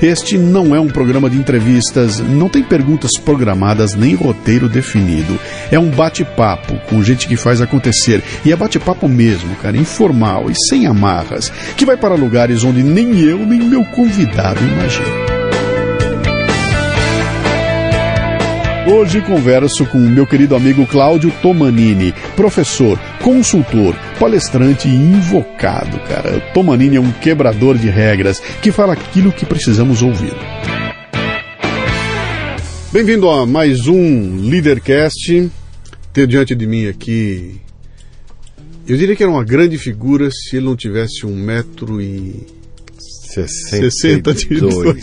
Este não é um programa de entrevistas, não tem perguntas programadas nem roteiro definido. É um bate-papo com gente que faz acontecer. E é bate-papo mesmo, cara, informal e sem amarras, que vai para lugares onde nem eu nem meu convidado imaginam. Hoje converso com meu querido amigo Cláudio Tomanini, professor, consultor, palestrante e invocado, cara. O Tomanini é um quebrador de regras que fala aquilo que precisamos ouvir. Bem-vindo a mais um Leadercast. Tenho diante de mim aqui. Eu diria que era uma grande figura se ele não tivesse um metro e 60 de altura.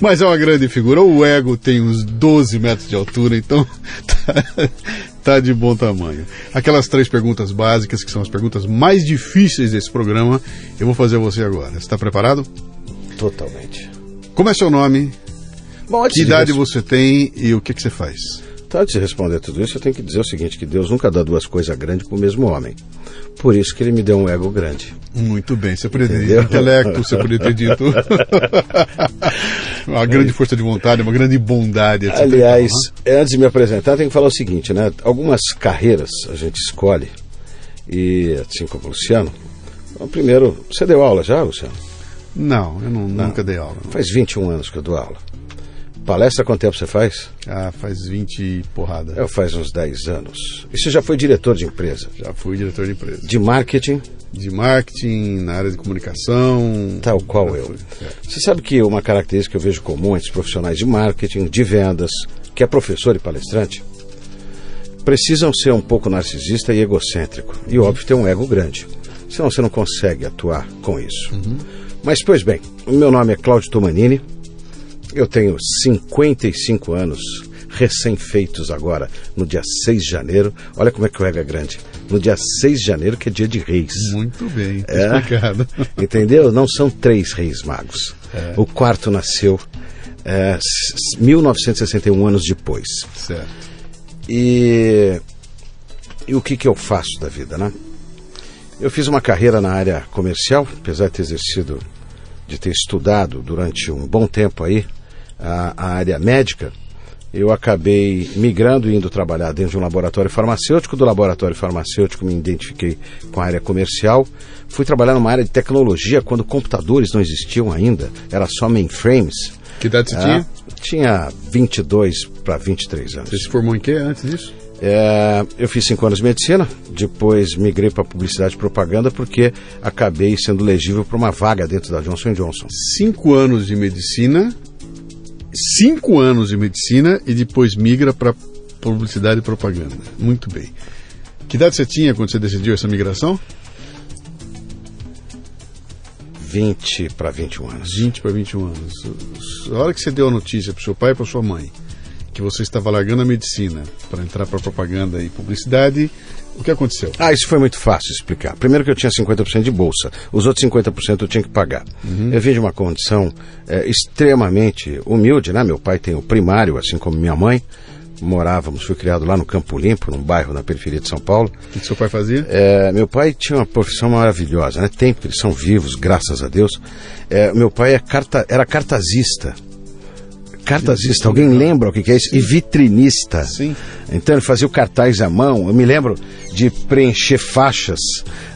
Mas é uma grande figura. O ego tem uns 12 metros de altura, então tá, tá, de bom tamanho. Aquelas três perguntas básicas, que são as perguntas mais difíceis desse programa, eu vou fazer a você agora. Você está preparado? Totalmente. Como é seu nome? Bom, que idade você tem e o que, que você faz? Antes de responder tudo isso, eu tenho que dizer o seguinte, que Deus nunca dá duas coisas grandes para o mesmo homem. Por isso que ele me deu um ego grande. Muito bem, você poderia ter dito intelecto, você poderia ter dito uma grande força de vontade, uma grande bondade. Etc. Aliás, antes de me apresentar, tenho que falar o seguinte, né? Algumas carreiras a gente escolhe, e assim como o Luciano. Então, primeiro, você deu aula já, Luciano? Não, eu não, não. nunca dei aula. Não. Faz 21 anos que eu dou aula. Palestra, quanto tempo você faz? Ah, faz 20 porrada. Eu faz uns 10 anos. E você já foi diretor de empresa? Já fui diretor de empresa. De marketing? De marketing, na área de comunicação. Tal qual eu. É. Você sabe que uma característica que eu vejo comum entre os profissionais de marketing, de vendas, que é professor e palestrante, precisam ser um pouco narcisista e egocêntrico. E óbvio ter um ego grande. Senão você não consegue atuar com isso. Uhum. Mas, pois bem, o meu nome é Cláudio Tomanini. Eu tenho 55 anos, recém-feitos agora, no dia 6 de janeiro. Olha como é que o ego é grande. No dia 6 de janeiro, que é dia de reis. Muito bem, é, explicado. Entendeu? Não são três reis magos. É. O quarto nasceu é, 1961 anos depois. Certo. E, e o que, que eu faço da vida, né? Eu fiz uma carreira na área comercial, apesar de ter exercido, de ter estudado durante um bom tempo aí a, a área médica, eu acabei migrando e indo trabalhar dentro de um laboratório farmacêutico. Do laboratório farmacêutico me identifiquei com a área comercial. Fui trabalhar numa área de tecnologia quando computadores não existiam ainda, era só mainframes. Que idade você é, tinha? Tinha 22 para 23 anos. Você se formou em que antes disso? É, eu fiz cinco anos de medicina, depois migrei para publicidade e propaganda porque acabei sendo legível para uma vaga dentro da Johnson Johnson. Cinco anos de medicina cinco anos de medicina e depois migra para publicidade e propaganda. Muito bem. Que idade você tinha quando você decidiu essa migração? 20 para 21 anos. 20 para 21 anos. A hora que você deu a notícia para seu pai e para sua mãe que você estava largando a medicina para entrar para propaganda e publicidade, o que aconteceu? Ah, isso foi muito fácil explicar. Primeiro que eu tinha 50% de bolsa, os outros 50% eu tinha que pagar. Uhum. Eu vim de uma condição é, extremamente humilde, né? Meu pai tem o primário, assim como minha mãe. Morávamos, fui criado lá no Campo Limpo, num bairro na periferia de São Paulo. O que, que seu pai fazia? É, meu pai tinha uma profissão maravilhosa, né? Tem, eles são vivos, graças a Deus. É, meu pai é carta, era cartazista cartazista. Alguém lembra o que é isso? E vitrinista. Sim. Então ele fazia o cartaz à mão. Eu me lembro de preencher faixas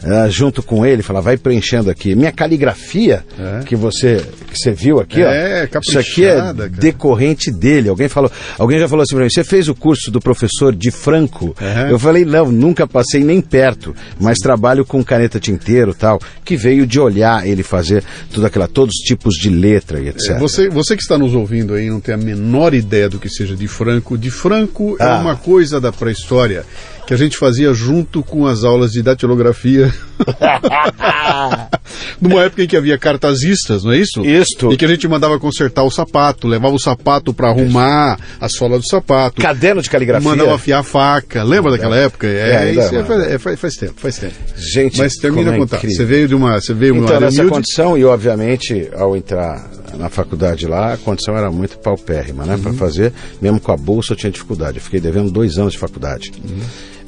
uh, junto com ele. Falar, vai preenchendo aqui. Minha caligrafia é. que você que você viu aqui, é, ó. Isso aqui é cara. decorrente dele. Alguém falou, alguém já falou assim para mim. Você fez o curso do professor de Franco? Eu falei, não, nunca passei nem perto. Mas trabalho com caneta tinteiro, tal, que veio de olhar ele fazer tudo aquilo, todos os tipos de letra e etc. Você, você que está nos ouvindo aí não tem a menor ideia do que seja de Franco. De Franco é ah. é uma coisa da pré-história que a gente fazia junto com as aulas de datilografia. numa época em que havia cartazistas, não é isso? Isto. E que a gente mandava consertar o sapato, levava o sapato para arrumar a sola do sapato. Caderno de caligrafia. Mandava afiar a faca. Lembra daquela época? É, É, isso é, faz, é, faz- tempo, faz tempo. Gente, Mas termina a é contar. incrível. Você veio de uma, você veio de uma Então, área nessa humilde. condição, e obviamente, ao entrar na faculdade lá, a condição era muito paupérrima, né? Uhum. Para fazer, mesmo com a bolsa, eu tinha dificuldade. Eu fiquei devendo dois anos de faculdade. Uhum.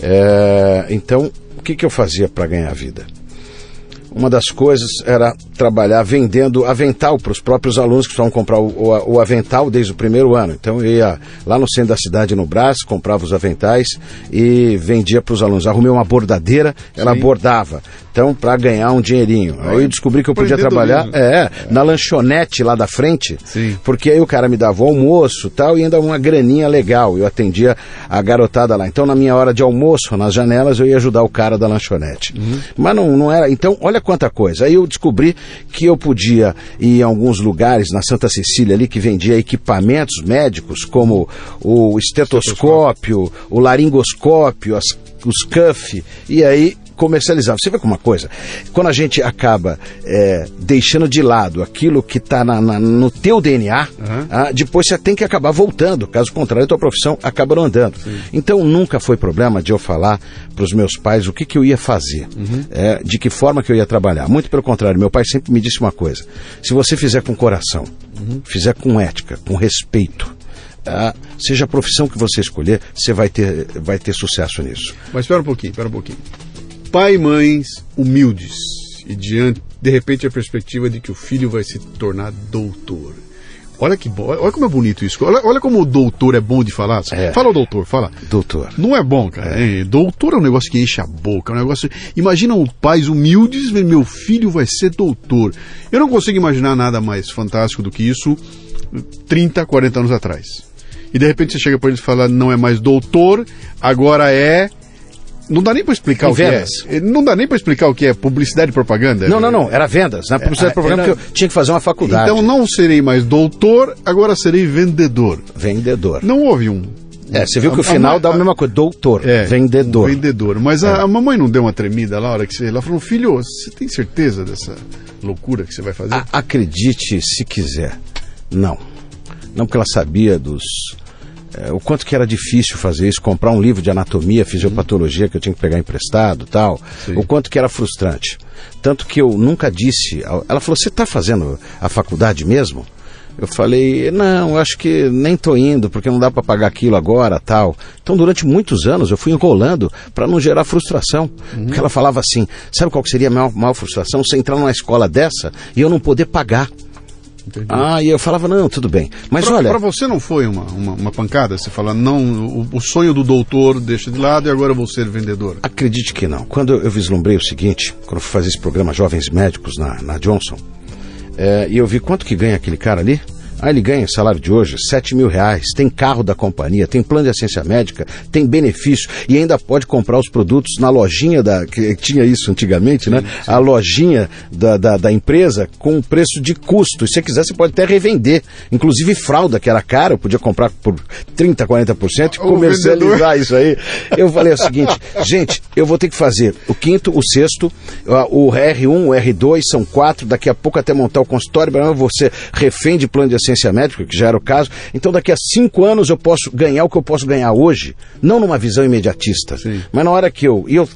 É, então, o que, que eu fazia para ganhar vida? Uma das coisas era trabalhar vendendo avental para os próprios alunos que estavam comprar o, o- o avental desde o primeiro ano. Então eu ia lá no centro da cidade, no Brás, comprava os aventais e vendia para os alunos. Arrumei uma bordadeira, ela Sim. bordava. Então, para ganhar um dinheirinho. Aí eu descobri que eu podia trabalhar Empreendedorismo. é, na lanchonete lá da frente, Sim. porque aí o cara me dava o almoço tal, e ainda uma graninha legal. Eu atendia a garotada lá. Então, na minha hora de almoço, nas janelas, eu ia ajudar o cara da lanchonete. Mas não, não era. Então, olha quanta coisa. Aí eu descobri que eu podia ir em alguns lugares, na Santa Cecília ali, que vendia equipamentos médicos, como o estetoscópio, o laringoscópio, as- os cuff, e aí comercializava. Você vê como uma coisa? Quando a gente acaba é, deixando de lado aquilo que está no teu DNA, ah, depois você tem que acabar voltando. Caso contrário, a tua profissão acaba não andando. Então nunca foi problema de eu falar para os meus pais o que, que eu ia fazer, é, de que forma que eu ia trabalhar. Muito pelo contrário, meu pai sempre me disse uma coisa: se você fizer com coração, fizer com ética, com respeito, ah, seja a profissão que você escolher, você vai ter, vai ter sucesso nisso. Mas espera um pouquinho, espera um pouquinho. Pai e mães humildes e diante, de repente a perspectiva de que o filho vai se tornar doutor. Olha que bom, olha como é bonito isso. Olha, olha como o doutor é bom de falar. É. Fala o doutor, fala. Doutor. Não é bom, cara. hein? Doutor é um negócio que enche a boca, é um negócio. Imagina os pais humildes, meu filho vai ser doutor. Eu não consigo imaginar nada mais fantástico do que isso 30, 40 anos atrás. E de repente você chega para eles e fala, não é mais doutor, agora é. Não dá nem para explicar Em o vendas. que é. Não dá nem para explicar o que é publicidade e propaganda. Não, não, não, era vendas. Na publicidade É, programa era- eu tinha que fazer uma faculdade. Então não serei mais doutor, agora serei vendedor. Vendedor. Não houve um. É, você viu que o final a- dá a mesma coisa. Doutor. É, vendedor. vendedor. Mas a, a mamãe não deu uma tremida lá na hora que você. Ela falou, filho, você tem certeza dessa loucura que você vai fazer? Acredite se quiser. Não. Não porque ela sabia dos. É, o quanto que era difícil fazer isso, comprar um livro de anatomia, fisiopatologia que eu tinha que pegar emprestado tal. Sim. O quanto que era frustrante. Tanto que eu nunca disse. Ela falou: Você está fazendo a faculdade mesmo? Eu falei, não, acho que nem tô indo, porque não dá para pagar aquilo agora, tal. Então, durante muitos anos, eu fui enrolando para não gerar frustração. Porque ela falava assim, sabe qual que seria a maior, maior frustração? Você entrar numa escola dessa e eu não poder pagar. Entendi. Ah, e eu falava, não, tudo bem. Mas pra, olha, pra você não foi uma, uma, uma pancada? Você fala, não, o, o sonho do doutor deixa de lado e agora eu vou ser vendedor. acredite que não. Quando eu vislumbrei o seguinte, quando eu fui fazer esse programa Jovens Médicos na, na Johnson, é, e eu vi quanto que ganha aquele cara ali. Ah, ele ganha salário de hoje, 7 mil reais, tem carro da companhia, tem plano de assistência médica, tem benefício e ainda pode comprar os produtos na lojinha da. que tinha isso antigamente, né? A lojinha da, da, da empresa com preço de custo. E se você quiser, você pode até revender. Inclusive fralda, que era cara, eu podia comprar por 30%, 40% e comercializar isso aí. Eu falei o seguinte, gente, eu vou ter que fazer o quinto, o sexto, ah, o R1, o R2, são quatro, daqui a pouco até montar o consultório, eu vou ser refém de plano de assistência médica, que já era o caso. Então daqui a cinco anos eu posso ganhar o que eu posso ganhar hoje, não numa visão imediatista, Sim. mas na hora que eu... E eu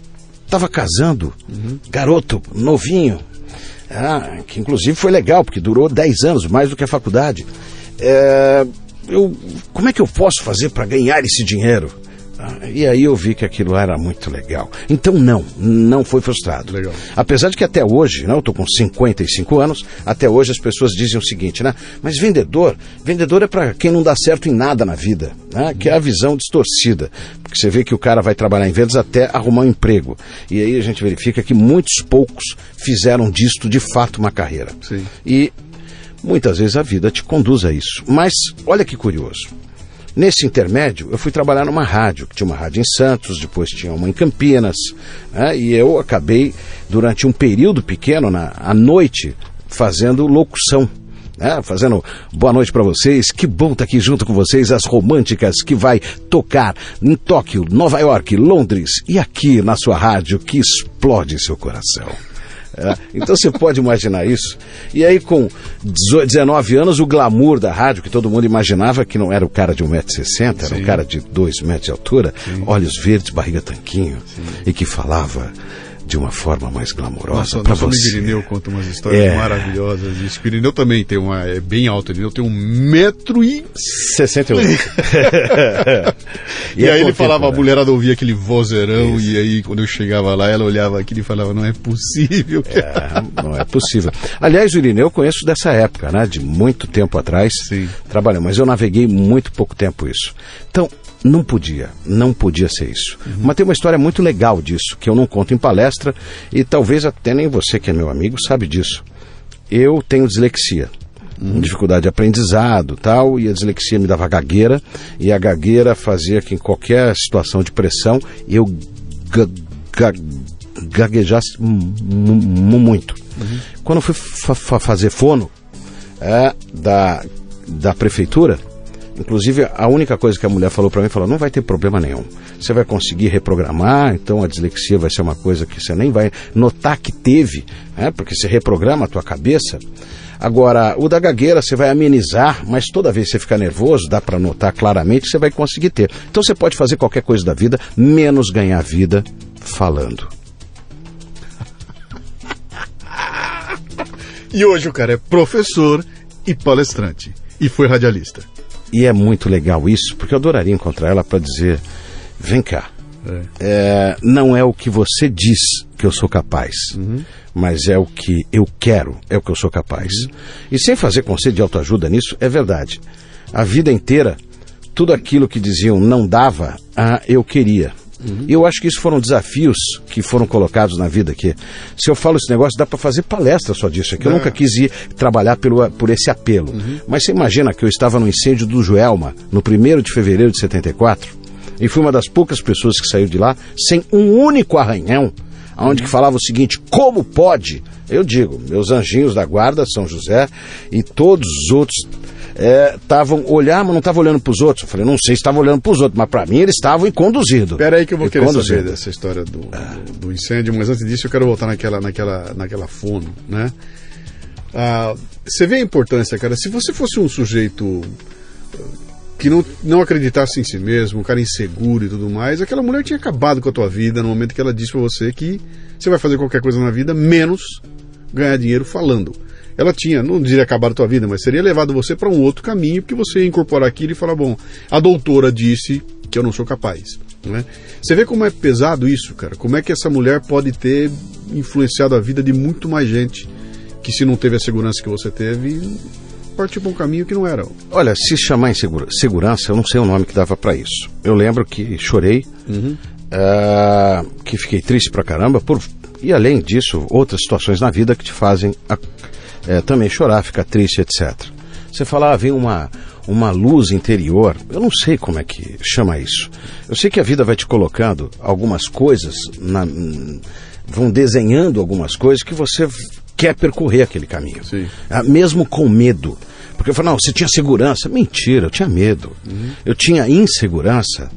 estava casando, garoto, novinho, ah, que inclusive foi legal, porque durou 10 anos, mais do que a faculdade. É, eu, como é que eu posso fazer para ganhar esse dinheiro? Ah, E aí eu vi que aquilo era muito legal. Então não, não foi frustrado. Legal. Apesar de que até hoje, né, eu estou com 55 anos, até hoje as pessoas dizem o seguinte, né? Mas vendedor, vendedor é para quem não dá certo em nada na vida, né? Que é a visão distorcida. Porque você vê que o cara vai trabalhar em vendas até arrumar um emprego. E aí a gente verifica que muitos poucos fizeram disto de fato uma carreira. Sim. E muitas vezes a vida te conduz a isso. Mas olha que curioso. Nesse intermédio, eu fui trabalhar numa rádio, que tinha uma rádio em Santos, depois tinha uma em Campinas, né, e eu acabei, durante um período pequeno, na, à noite, fazendo locução. né, fazendo boa noite para vocês, que bom estar aqui junto com vocês, as românticas que vai tocar em Tóquio, Nova York, Londres e aqui na sua rádio que explode seu coração. É, então você pode imaginar isso. E aí, com 19 anos, o glamour da rádio, que todo mundo imaginava que não era o cara de 1,60m, era um cara de 2 metros de altura, Sim. olhos verdes, barriga tanquinho, Sim. e que falava de uma forma mais glamourosa para você. O Irineu conta umas histórias é. maravilhosas disso. O Irineu também tem uma, é bem alto, Irineu tem um metro e... 68. e, e é aí ele falava, a mulherada ouvia aquele vozeirão, Isso. e aí quando eu chegava lá, ela olhava aquilo e falava, não é possível. É, não é possível. Aliás, o Irineu eu conheço dessa época, né, de muito tempo atrás, Sim. trabalhando, mas eu naveguei muito pouco tempo isso. Então, não podia, não podia ser isso. Uhum. Mas tem uma história muito legal disso, que eu não conto em palestra, e talvez até nem você, que é meu amigo, sabe disso. Eu tenho dislexia. Uhum. Dificuldade de aprendizado tal, e a dislexia me dava gagueira, e a gagueira fazia que em qualquer situação de pressão eu gaguejasse muito. Uhum. Quando eu fui fazer fono é, da, da prefeitura, Inclusive, a única coisa que a mulher falou para mim, falou, não vai ter problema nenhum. Você vai conseguir reprogramar, então a dislexia vai ser uma coisa que você nem vai notar que teve, né? porque você reprograma a tua cabeça. Agora, o da gagueira você vai amenizar, mas toda vez que você ficar nervoso, dá para notar claramente que você vai conseguir ter. Então você pode fazer qualquer coisa da vida, menos ganhar vida falando. E hoje o cara é professor e palestrante. E foi radialista. E é muito legal isso, porque eu adoraria encontrar ela para dizer: vem cá. É. É, não é o que você diz que eu sou capaz, uhum. mas é o que eu quero, é o que eu sou capaz. Uhum. E sem fazer conceito de autoajuda nisso, é verdade. A vida inteira, tudo aquilo que diziam não dava, ah, eu queria. Uhum. E eu acho que isso foram desafios que foram colocados na vida aqui. Se eu falo esse negócio, dá para fazer palestra só disso. É que eu nunca quis ir trabalhar pelo, por esse apelo. Uhum. Mas você imagina que eu estava no incêndio do Joelma, no 1 de fevereiro de 74, e fui uma das poucas pessoas que saiu de lá sem um único arranhão, onde que falava o seguinte: como pode? Eu digo, meus anjinhos da guarda, São José, e todos os outros estavam é, olhar, mas não estavam olhando para os outros. Eu falei, não sei se estavam olhando para os outros, mas para mim eles estavam em conduzido. Espera aí que eu vou querer saber dessa história do, do, do, incêndio, mas antes disso eu quero voltar naquela, naquela, naquela fono, né? Ah, você vê a importância, cara, se você fosse um sujeito que não, não acreditasse em si mesmo, um cara inseguro e tudo mais, aquela mulher tinha acabado com a tua vida no momento que ela disse para você que você vai fazer qualquer coisa na vida, menos ganhar dinheiro falando ela tinha, não diria acabar a tua vida, mas seria levado você para um outro caminho, porque você ia incorporar aquilo e falar, bom, a doutora disse que eu não sou capaz. Né? Você vê como é pesado isso, cara? Como é que essa mulher pode ter influenciado a vida de muito mais gente que se não teve a segurança que você teve, partiu para um caminho que não era. Olha, se chamar em segura, segurança, eu não sei o nome que dava para isso. Eu lembro que chorei, uhum. uh, que fiquei triste pra caramba, por, e além disso, outras situações na vida que te fazem a, é, também chorar, ficar triste, etc. Você fala, ah, vem uma, uma luz interior. Eu não sei como é que chama isso. Eu sei que a vida vai te colocando algumas coisas, na, vão desenhando algumas coisas que você quer percorrer aquele caminho. Ah, mesmo com medo. Porque eu falo, não, você tinha segurança. Mentira, eu tinha medo. Uhum. Eu tinha insegurança.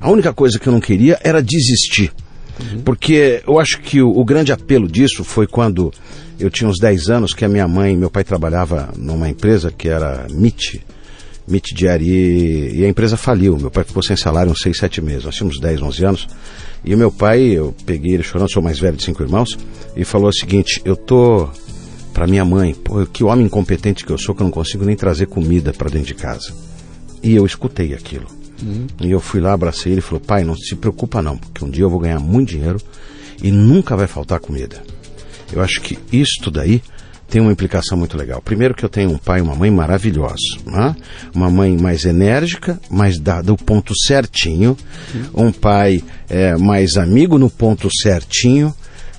A única coisa que eu não queria era desistir. Uhum. Porque eu acho que o, o grande apelo disso foi quando eu tinha uns 10 anos que a minha mãe, meu pai trabalhava numa empresa que era MIT, MIT Diari, e a empresa faliu. Meu pai ficou sem salário uns 6, 7 meses. Nós tínhamos 10, 11 anos. E meu pai, eu peguei ele chorando, sou mais velho de cinco irmãos, e falou o seguinte: eu tô para minha mãe, pô, que homem incompetente que eu sou que eu não consigo nem trazer comida para dentro de casa. E eu escutei aquilo. Uhum. E eu fui lá, abracei ele e falou: pai, não se preocupa não, porque um dia eu vou ganhar muito dinheiro e nunca vai faltar comida. Eu acho que isto daí tem uma implicação muito legal. Primeiro que eu tenho um pai e uma mãe maravilhosos, né? uma mãe mais enérgica, mais dada o ponto certinho, um pai é, mais amigo no ponto certinho,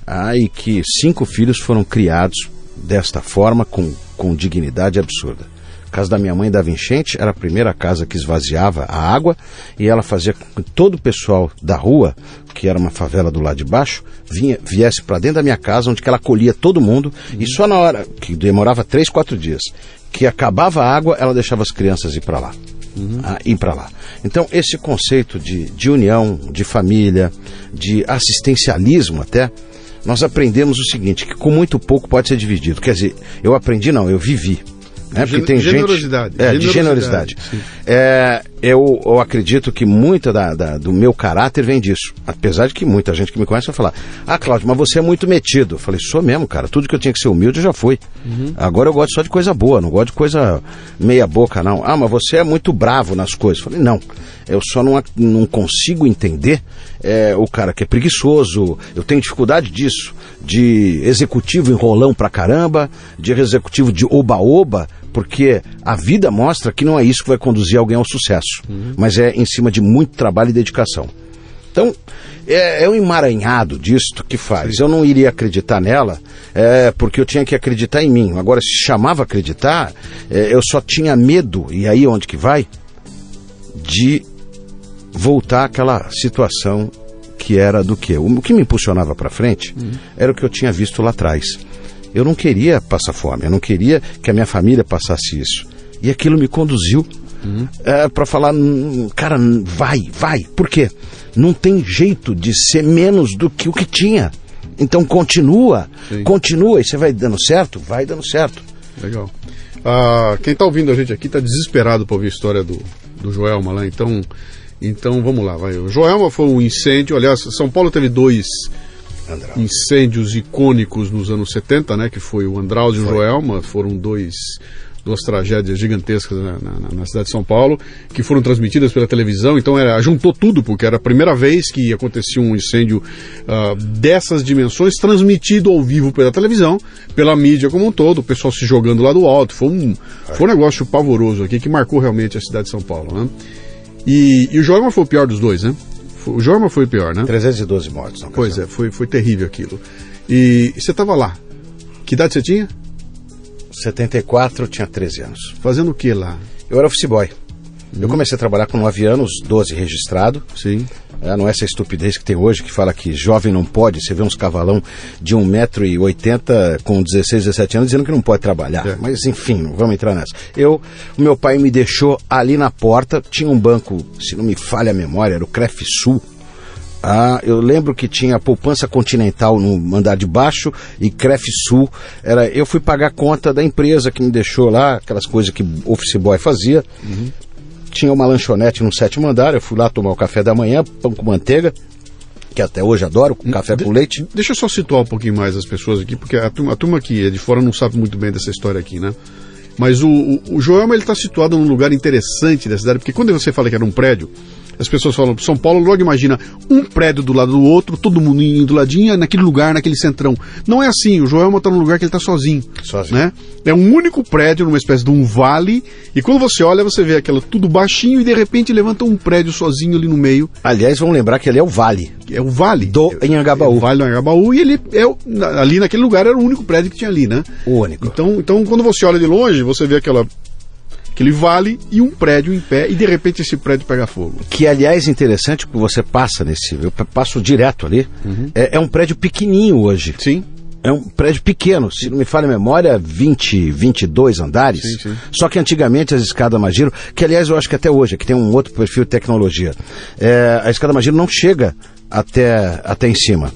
ah, e que cinco filhos foram criados desta forma, com, com dignidade absurda. A casa da minha mãe dava enchente, era a primeira casa que esvaziava a água e ela fazia com que todo o pessoal da rua, que era uma favela do lado de baixo, vinha, viesse para dentro da minha casa, onde ela colhia todo mundo uhum. e só na hora, que demorava três, quatro dias, que acabava a água, ela deixava as crianças ir para lá. Uhum. Ah, ir para lá. Então, esse conceito de, de união, de família, de assistencialismo até, nós aprendemos o seguinte, que com muito pouco pode ser dividido. Quer dizer, eu aprendi não, eu vivi. Né? Porque tem generosidade. gente. É, de generosidade. É, eu, eu acredito que muita da, da, do meu caráter vem disso. Apesar de que muita gente que me conhece vai falar: Ah, Cláudio, mas você é muito metido. Eu falei: Sou mesmo, cara. Tudo que eu tinha que ser humilde eu já fui. Uhum. Agora eu gosto só de coisa boa, não gosto de coisa meia-boca, não. Ah, mas você é muito bravo nas coisas. Eu falei: Não. Eu só não, não consigo entender é, o cara que é preguiçoso. Eu tenho dificuldade disso. De executivo enrolão pra caramba, de executivo de oba-oba porque a vida mostra que não é isso que vai conduzir alguém ao sucesso, uhum. mas é em cima de muito trabalho e dedicação. Então, é, é um emaranhado disto que faz. Sim. Eu não iria acreditar nela, é, porque eu tinha que acreditar em mim. Agora, se chamava acreditar, é, eu só tinha medo, e aí onde que vai? De voltar àquela situação que era do quê? O que me impulsionava para frente uhum. era o que eu tinha visto lá atrás. Eu não queria passar fome, eu não queria que a minha família passasse isso. E aquilo me conduziu uhum. é, para falar, cara, vai, vai. Por quê? Não tem jeito de ser menos do que o que tinha. Então continua, Sim. continua e você vai dando certo? Vai dando certo. Legal. Ah, quem está ouvindo a gente aqui está desesperado para ouvir a história do, do Joelma lá, então, então vamos lá. Vai. O Joelma foi um incêndio, aliás, São Paulo teve dois incêndios icônicos nos anos 70, né? Que foi o Andraus e o Joelma, foram dois duas tragédias gigantescas na, na, na, cidade de São Paulo, que foram transmitidas pela televisão. Então era, juntou tudo, porque era a primeira vez que acontecia um incêndio uh, dessas dimensões transmitido ao vivo pela televisão, pela mídia como um todo, o pessoal se jogando lá do alto. Foi um, foi um negócio pavoroso aqui que marcou realmente a cidade de São Paulo. Né? E, e o Joelma foi o pior dos dois, né? O Jorma foi o pior, né? 312 mortos. Pois é, foi, foi terrível aquilo. E você estava lá. Que idade você tinha? 74, eu tinha 13 anos. Fazendo o que lá? Eu era office boy. Eu comecei a trabalhar com 9 anos, 12 registrado. Sim. É, não é essa estupidez que tem hoje, que fala que jovem não pode. Você vê uns cavalão de 1,80m com 16, 17 anos dizendo que não pode trabalhar. É. Mas enfim, não vamos entrar nessa. Eu, o meu pai me deixou ali na porta, tinha um banco, se não me falha a memória, era o Cref Sul. Ah, eu lembro que tinha poupança continental no andar de baixo e Cref Sul. Era, eu fui pagar a conta da empresa que me deixou lá, aquelas coisas que office boy fazia. Uhum tinha uma lanchonete no sétimo andar, eu fui lá tomar o café da manhã, pão com manteiga, que até hoje adoro, com café de, com leite. Deixa eu só situar um pouquinho mais as pessoas aqui, porque a turma, a turma aqui é de fora não sabe muito bem dessa história aqui, né? Mas o, o, o Joelma ele está situado num lugar interessante da cidade, porque quando você fala que era um prédio, as pessoas falam São Paulo, logo imagina um prédio do lado do outro, todo mundo indo do ladinho, naquele lugar, naquele centrão. Não é assim, o Joelma está num lugar que ele está sozinho. Sozinho. Né? É um único prédio, numa espécie de um vale, e quando você olha, você vê aquilo tudo baixinho e de repente levanta um prédio sozinho ali no meio. Aliás, vamos lembrar que ali é o vale. É o vale. Do Anhangabaú. É o vale do Anhangabaú, e ele é, ali naquele lugar era o único prédio que tinha ali, né? O único. Então, então quando você olha de longe, você vê aquela aquele vale e um prédio em pé e de repente esse prédio pega fogo. Que aliás é interessante porque você passa nesse, eu passo direto ali, uhum. é, é, um prédio pequenininho hoje. Sim. É um prédio pequeno, se não me falha a memória, 20, 22 andares. Sim, sim. Só que antigamente as escadas Magiro, que aliás eu acho que até hoje, que tem um outro perfil de tecnologia, é, a escada Magiro não chega até, até em cima.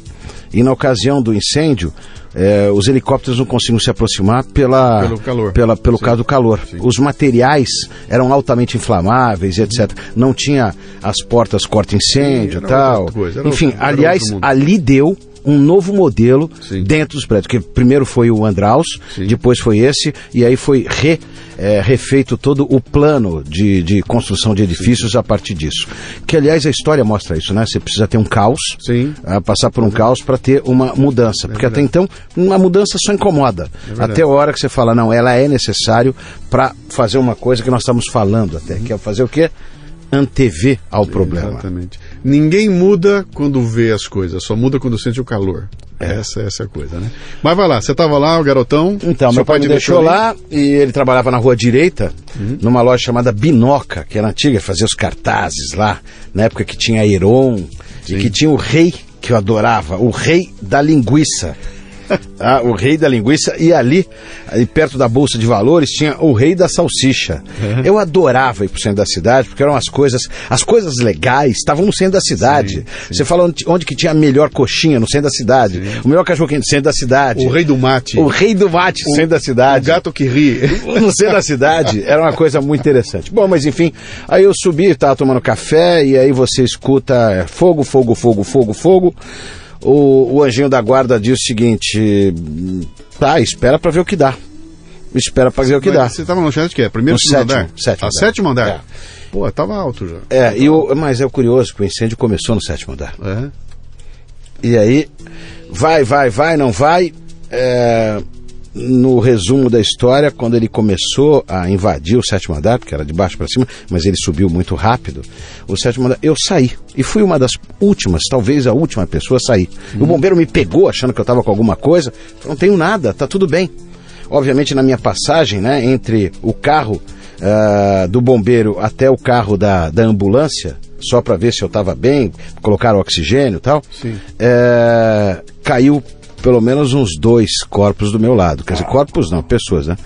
E na ocasião do incêndio, é, os helicópteros não conseguiam se aproximar pela, pelo, calor. Pela, pelo caso do calor. Sim. Os materiais eram altamente inflamáveis, etc. Não tinha as portas corta-incêndio e tal. Enfim, outro, aliás, ali deu um novo modelo Sim. dentro dos prédios. Que primeiro foi o Andraus, Sim. depois foi esse, e aí foi re, é, refeito todo o plano de, de construção de edifícios Sim. a partir disso. Que aliás a história mostra isso, né? Você precisa ter um caos, uh, passar por um caos para ter uma mudança. É porque até então uma mudança só incomoda. É até a hora que você fala, não, ela é necessário para fazer uma coisa que nós estamos falando até, que é fazer o quê? Antever ao problema. Exatamente. Ninguém muda quando vê as coisas, só muda quando sente o calor. É. Essa, essa é a coisa, né? Mas vai lá, você estava lá, o garotão. Então, meu pai, pai me deixou, deixou lá e ele trabalhava na rua direita, uhum. numa loja chamada Binoca, que era antiga, fazia os cartazes lá, na época que tinha Heron Sim. e que tinha o rei que eu adorava, o rei da linguiça. ah, o rei da linguiça, e ali, ali, perto da Bolsa de Valores, tinha o rei da salsicha. Uhum. Eu adorava ir pro centro da cidade, porque eram as coisas, as coisas legais estavam no centro da cidade. Sim, sim. Você fala onde, onde, que tinha a melhor coxinha no centro da cidade, sim. o melhor cachorro quente no centro da cidade. O rei do mate. O rei do mate no centro da cidade. O gato que ri. No centro da cidade, era uma coisa muito interessante. Bom, mas enfim, aí eu subi, estava tomando café, e aí você escuta é, fogo, fogo, fogo, fogo, fogo o, o anjinho da guarda diz o seguinte: tá, espera para ver o que dá. Espera para ver o que dá. Você estava no chat que é? Primeiro no sétimo, andar? Sétimo. Ah, andar. sétimo andar? É. Pô, tava alto já. É, e o, mas é curioso que o incêndio começou no sétimo andar. É. E aí, vai, vai, vai, não vai. É, no resumo da história, quando ele começou a invadir o sétimo andar, porque era de baixo para cima, mas ele subiu muito rápido, o sétimo andar, eu saí. E fui uma das últimas, talvez a última pessoa a sair. Hum. O bombeiro me pegou achando que eu estava com alguma coisa. Não tenho nada, tá tudo bem. Obviamente, na minha passagem, né, entre o carro uh, do bombeiro até o carro da, da ambulância, só para ver se eu estava bem, colocar oxigênio e tal, é, caiu pelo menos uns dois corpos do meu lado. Quer dizer, corpos não, pessoas, né?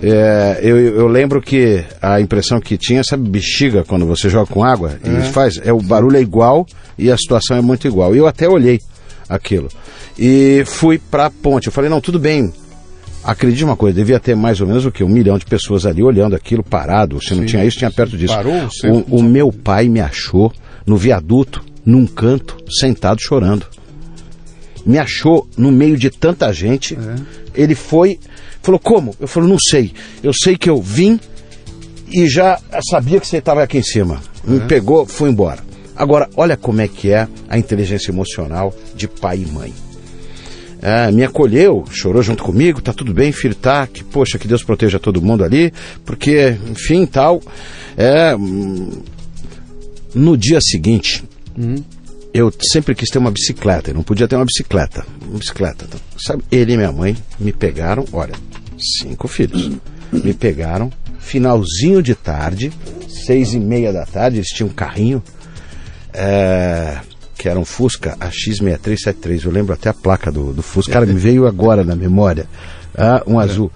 É, eu, eu, lembro que a impressão que tinha, sabe, bexiga quando você joga com água e faz, é o barulho é igual e a situação é muito igual. E eu até olhei aquilo e fui para a ponte. Eu falei não, tudo bem. Acredite uma coisa, devia ter mais ou menos o que um milhão de pessoas ali olhando aquilo parado. Se não tinha isso, tinha perto disso. Parou, o, o meu pai me achou no viaduto, num canto, sentado chorando me achou no meio de tanta gente. É. Ele foi, falou: Como? Eu falei: Não sei. Eu sei que eu vim e já sabia que você estava aqui em cima. Me é. pegou, foi embora. Agora, olha como é que é a inteligência emocional de pai e mãe. É, me acolheu, chorou junto comigo, tá tudo bem, filho, tá, que poxa, que Deus proteja todo mundo ali, porque, enfim, tal. É, hum, no dia seguinte, uhum eu sempre quis ter uma bicicleta, eu não podia ter uma bicicleta. Uma bicicleta. Sabe, ele e minha mãe me pegaram, olha, cinco filhos. Me pegaram, finalzinho de tarde, seis e meia da tarde, eles tinham um carrinho, é, que era um Fusca AX6373. Eu lembro até a placa do, do Fusca. Cara, me veio agora na memória. Ah, um azul.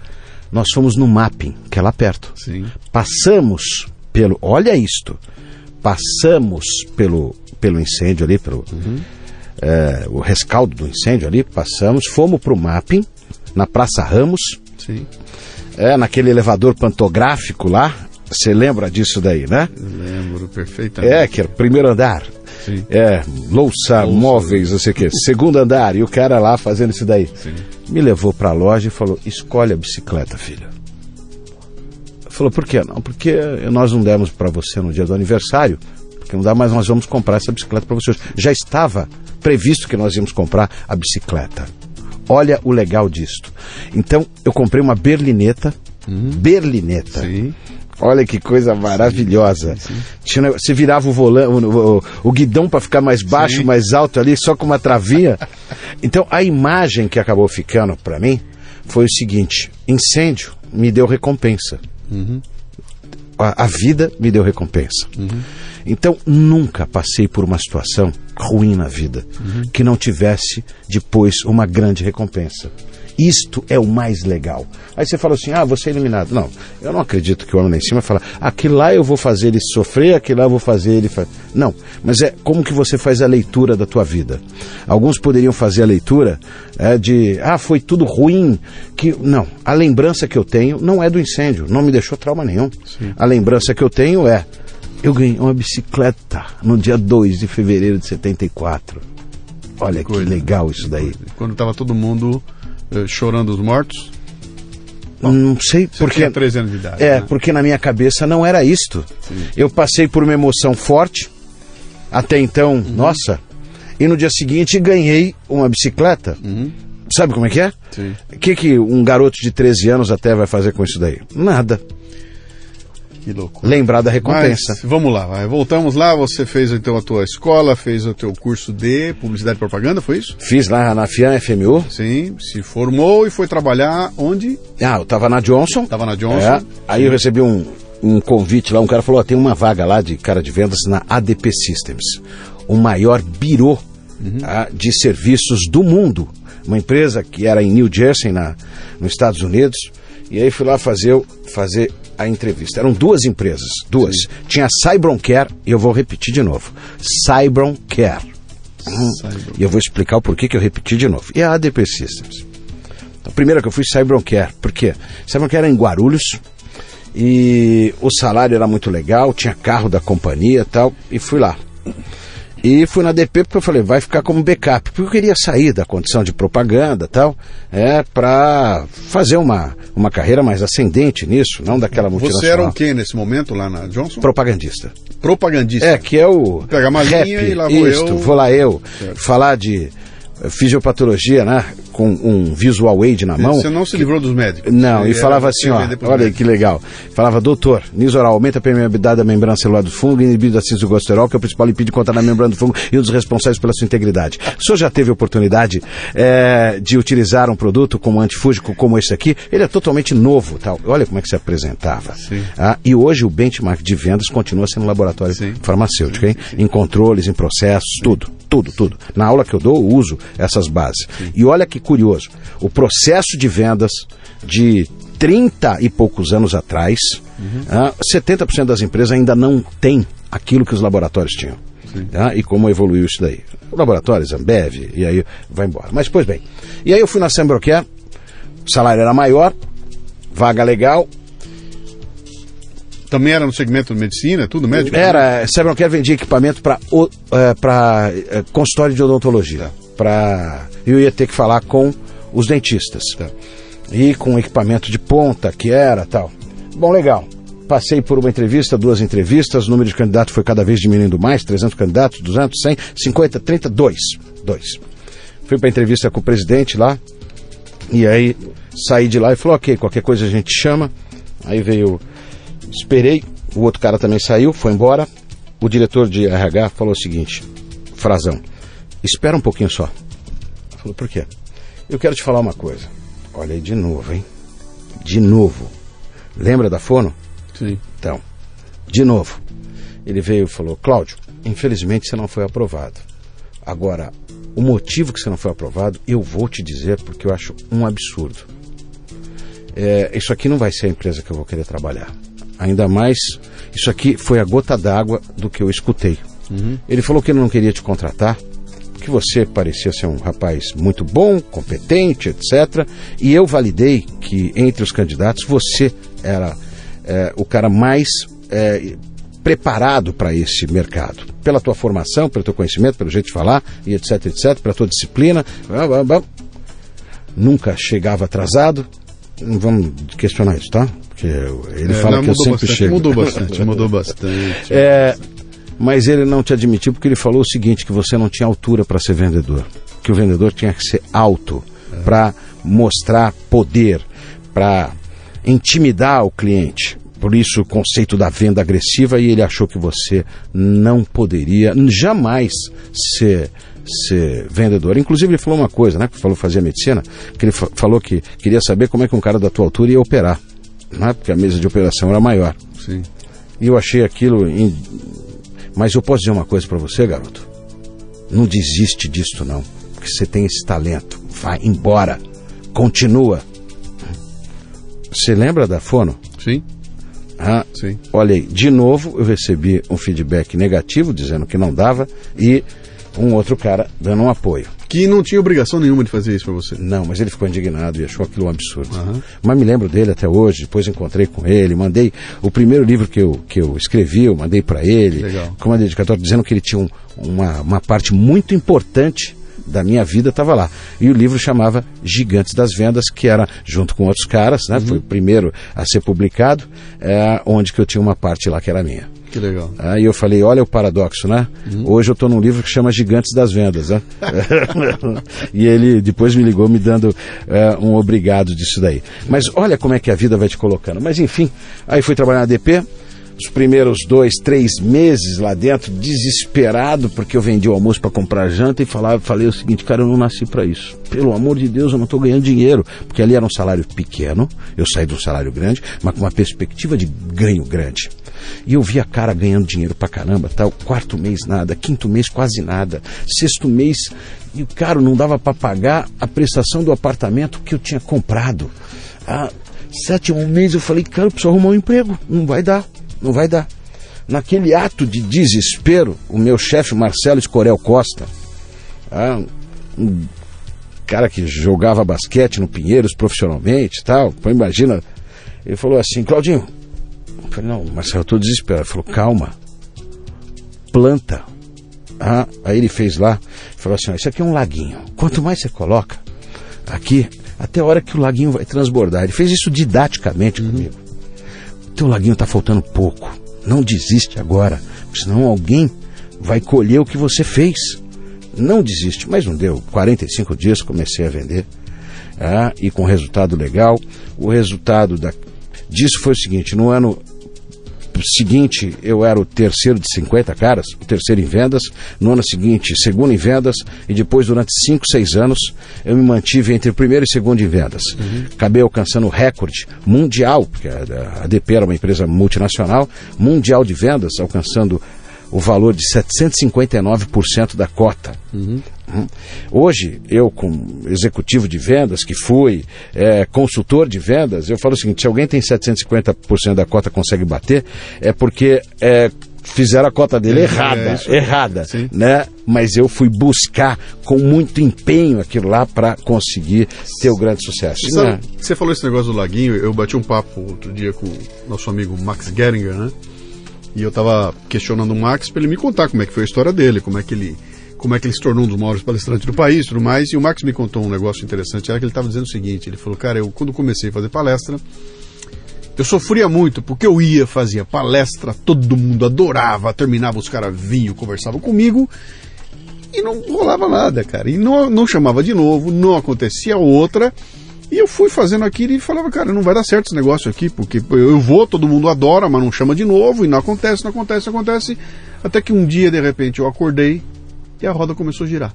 Nós fomos no mapping, que é lá perto. Sim. Passamos pelo. Olha isto. Passamos pelo pelo incêndio ali, pelo uhum. é, o rescaldo do incêndio ali, passamos, fomos para o mapping, na Praça Ramos, Sim. É, naquele elevador pantográfico lá, você lembra disso daí, né? lembro perfeitamente. É, que era o primeiro andar. Sim. É, louça, louça, móveis, não sei o quê. Segundo andar, e o cara lá fazendo isso daí. Sim. Me levou para a loja e falou: escolhe a bicicleta, filha. Falou, por quê? Não, porque nós não demos para você no dia do aniversário não dá, mas nós vamos comprar essa bicicleta para vocês. Já estava previsto que nós íamos comprar a bicicleta. Olha o legal disto. Então, eu comprei uma berlineta. Uhum. Berlineta. Sim. Olha que coisa maravilhosa. Sim, sim. Tinha, você virava o volante, o, o, o guidão para ficar mais baixo, sim. mais alto ali, só com uma travinha. então a imagem que acabou ficando para mim foi o seguinte: incêndio me deu recompensa. Uhum. A, a, vida me deu recompensa. Uhum. Então, nunca passei por uma situação ruim na vida uhum. que não tivesse depois uma grande recompensa. Isto é o mais legal. Aí você fala assim: ah, você é eliminado. Não, eu não acredito que o homem lá em cima fala, aquilo lá eu vou fazer ele sofrer, aquilo lá eu vou fazer ele. Fa... Não, mas é como que você faz a leitura da tua vida. Alguns poderiam fazer a leitura é, de, ah, foi tudo ruim. que Não, a lembrança que eu tenho não é do incêndio, não me deixou trauma nenhum. Sim. A lembrança que eu tenho é, eu ganhei uma bicicleta no dia 2 de fevereiro de 74. Olha que, que legal isso daí. Quando estava todo mundo chorando os mortos? Bom, não sei porque. Tinha 13 anos de idade. É, né? porque na minha cabeça não era isto. Sim. Eu passei por uma emoção forte. Até então, uhum. nossa. E no dia seguinte ganhei uma bicicleta. Uhum. Sabe como é que é? O que, que um garoto de 13 anos até vai fazer com isso daí? Nada. Que loucura. Lembrar da recompensa. Mas, vamos lá, vai. voltamos lá. Você fez então a tua escola, fez o teu curso de publicidade e propaganda, foi isso? Fiz lá na FIAM FMU. Sim, se formou e foi trabalhar onde? Ah, eu tava na Johnson. Tava na Johnson. É, aí eu recebi um, um convite lá, um cara falou: oh, tem uma vaga lá de cara de vendas na ADP Systems, o maior birô uhum. ah, de serviços do mundo uma empresa que era em New Jersey, na, nos Estados Unidos, e aí fui lá fazer, fazer a entrevista. Eram duas empresas, duas. Tinha a Cybron Care, e eu vou repetir de novo. Cybron Care. Hum. E eu vou explicar o porquê que eu repeti de novo. E a ADP Systems. A primeira que eu fui, Cybron Care. Por quê? Cybron Care era em Guarulhos, e o salário era muito legal, tinha carro da companhia e tal, e fui lá. E fui na DP porque eu falei, vai ficar como backup, porque eu queria sair da condição de propaganda e tal, é, para fazer uma, uma carreira mais ascendente nisso, não daquela multinacional. Você era o quê nesse momento lá na Johnson? Propagandista. Propagandista. É, que é o. Pega uma rap, linha e lá vou isto, eu. vou lá eu. Certo. Falar de fisiopatologia, né? Com um visual aid na mão. Você não se livrou dos médicos. Não, e falava assim, ó, olha aí que legal. Falava, doutor, nisoral aumenta a permeabilidade da membrana celular do fungo, inibido da do colesterol, que é o principal lipídio contra na membrana do fungo e um dos responsáveis pela sua integridade. O senhor já teve oportunidade eh, de utilizar um produto como antifúngico como esse aqui? Ele é totalmente novo, tal. Olha como é que se apresentava. Sim. Ah, e hoje o benchmark de vendas continua sendo laboratório Sim. farmacêutico, hein? Em controles, em processos, tudo, tudo, tudo. Na aula que eu dou, uso essas bases. E olha que curioso, o processo de vendas de 30 e poucos anos atrás, ah, 70% das empresas ainda não tem aquilo que os laboratórios tinham. Tá? E como evoluiu isso daí? Laboratórios, Ambev, e aí vai embora. Mas, pois bem. E aí eu fui na Sembrocare, o salário era maior, vaga legal, Também era no segmento de medicina, tudo médico? Era, Sebron vendia equipamento para para consultório de odontologia. Para eu ia ter que falar com os dentistas. E com equipamento de ponta que era, tal. Bom, legal. Passei por uma entrevista, duas entrevistas, o número de candidatos foi cada vez diminuindo mais, 300 candidatos, 200, 100, 50, 30, dois. Dois. Fui para entrevista com o presidente lá, e aí saí de lá e falou, ok, qualquer coisa a gente chama. Aí veio, esperei, o outro cara também saiu, foi embora. O diretor de RH falou o seguinte, frasão, espera um pouquinho só. Falou, por quê? Eu quero te falar uma coisa. Olha aí de novo, hein? De novo. Lembra da Fono? Sim. Então, de novo. Ele veio e falou, Cláudio, infelizmente você não foi aprovado. Agora, o motivo que você não foi aprovado, eu vou te dizer porque eu acho um absurdo. É, isso aqui não vai ser a empresa que eu vou querer trabalhar. Ainda mais, isso aqui foi a gota d'água do que eu escutei. Ele falou que ele não queria te contratar, que você parecia ser um rapaz muito bom, competente, etc. E eu validei que entre os candidatos você era é, o cara mais é, preparado para esse mercado. Pela tua formação, pelo teu conhecimento, pelo jeito de falar, e etc, etc, pela tua disciplina. blá, blá, blá. Nunca chegava atrasado. Não vamos questionar isso, tá? Porque ele É, fala que eu sempre bastante, chego. Mudou bastante, mudou bastante. É, mas ele não te admitiu porque ele falou o seguinte, que você não tinha altura para ser vendedor. Que o vendedor tinha que ser alto para mostrar poder, para intimidar o cliente. Por isso o conceito da venda agressiva e ele achou que você não poderia jamais ser ser vendedor. Inclusive ele falou uma coisa, né, que falou fazia medicina, que ele fa- falou que queria saber como é que um cara da tua altura ia operar, né, porque a mesa de operação era maior. Sim. E eu achei aquilo. in- Mas eu posso dizer uma coisa para você, garoto. Não desiste disto, não. Porque você tem esse talento. Vai embora. Continua. Você lembra da Fono? Sim, Ah, sim. olha aí, de novo eu recebi um feedback negativo, dizendo que não dava, e um outro cara dando um apoio. Que não tinha obrigação nenhuma de fazer isso pra você. Não, mas ele ficou indignado e achou aquilo um absurdo. Aham. Mas me lembro dele até hoje, depois encontrei com ele, mandei o primeiro livro que eu, que eu escrevi, eu mandei para ele, Legal. com uma dedicatória dizendo que ele tinha um- uma, uma parte muito importante da minha vida estava lá. E o livro chamava Gigantes das Vendas, que era junto com outros caras, né? Foi o primeiro a ser publicado, é, onde que eu tinha uma parte lá que era minha. Que legal. Aí eu falei, olha o paradoxo, né? Hoje eu estou num livro que chama Gigantes das Vendas, né? e ele depois me ligou me dando eh, um obrigado disso daí. Mas olha como é que a vida vai te colocando. Mas enfim, aí fui trabalhar na DP, os primeiros dois, três meses lá dentro, desesperado, porque eu vendi o almoço para comprar janta e falava, falei o seguinte, cara, eu não nasci para isso. Pelo amor de Deus, eu não estou ganhando dinheiro. Porque ali era um salário pequeno, eu saí de um salário grande, mas com uma perspectiva de ganho grande. E eu vi a cara ganhando dinheiro pra caramba, tal. Quarto mês nada, quinto mês quase nada, sexto mês e o cara não dava para pagar a prestação do apartamento que eu tinha comprado. Ah, sétimo mês eu falei, cara, eu preciso arrumar um emprego. Não vai dar, não vai dar. Naquele ato de desespero, o meu chefe Marcelo Escorel Costa, ah, um cara que jogava basquete no Pinheiros profissionalmente tal, imagina, ele falou assim, Claudinho, eu falei, não, Marcelo, eu estou desesperado. Ele falou, calma, planta. Ah, aí ele fez lá, falou assim, isso aqui é um laguinho. Quanto mais você coloca aqui, até a hora que o laguinho vai transbordar. Ele fez isso didaticamente uhum. comigo. O teu laguinho está faltando pouco. Não desiste agora, senão alguém vai colher o que você fez. Não desiste, mas não deu. 45 dias comecei a vender. Ah, e com resultado legal. O resultado da, disso foi o seguinte: no ano seguinte eu era o terceiro de 50 caras, o terceiro em vendas, no ano seguinte, segundo em vendas, e depois, durante 5, 6 anos, eu me mantive entre o primeiro e segundo em vendas. Uhum. Acabei alcançando o recorde mundial, porque a ADP era uma empresa multinacional, mundial de vendas, alcançando o valor de 759% da cota. Uhum. Hoje, eu, como executivo de vendas, que fui é, consultor de vendas, eu falo o seguinte: se alguém tem 750% da cota consegue bater, é porque é, fizeram a cota dele é, errada, é errada, Sim. né? Mas eu fui buscar com muito empenho aquilo lá para conseguir ter o grande sucesso. Sabe, né? Você falou esse negócio do laguinho, eu bati um papo outro dia com o nosso amigo Max Geringer, né? E eu tava questionando o Max para ele me contar como é que foi a história dele, como é que ele como é que ele se tornou um dos maiores palestrantes do país tudo mais. E o Max me contou um negócio interessante, era que ele estava dizendo o seguinte, ele falou, cara, eu quando comecei a fazer palestra, eu sofria muito, porque eu ia, fazia palestra, todo mundo adorava, terminava, os caras vinham, conversavam comigo, e não rolava nada, cara. E não, não chamava de novo, não acontecia outra. E eu fui fazendo aquilo e falava, cara, não vai dar certo esse negócio aqui, porque eu vou, todo mundo adora, mas não chama de novo, e não acontece, não acontece, não acontece. Até que um dia, de repente, eu acordei e a roda começou a girar.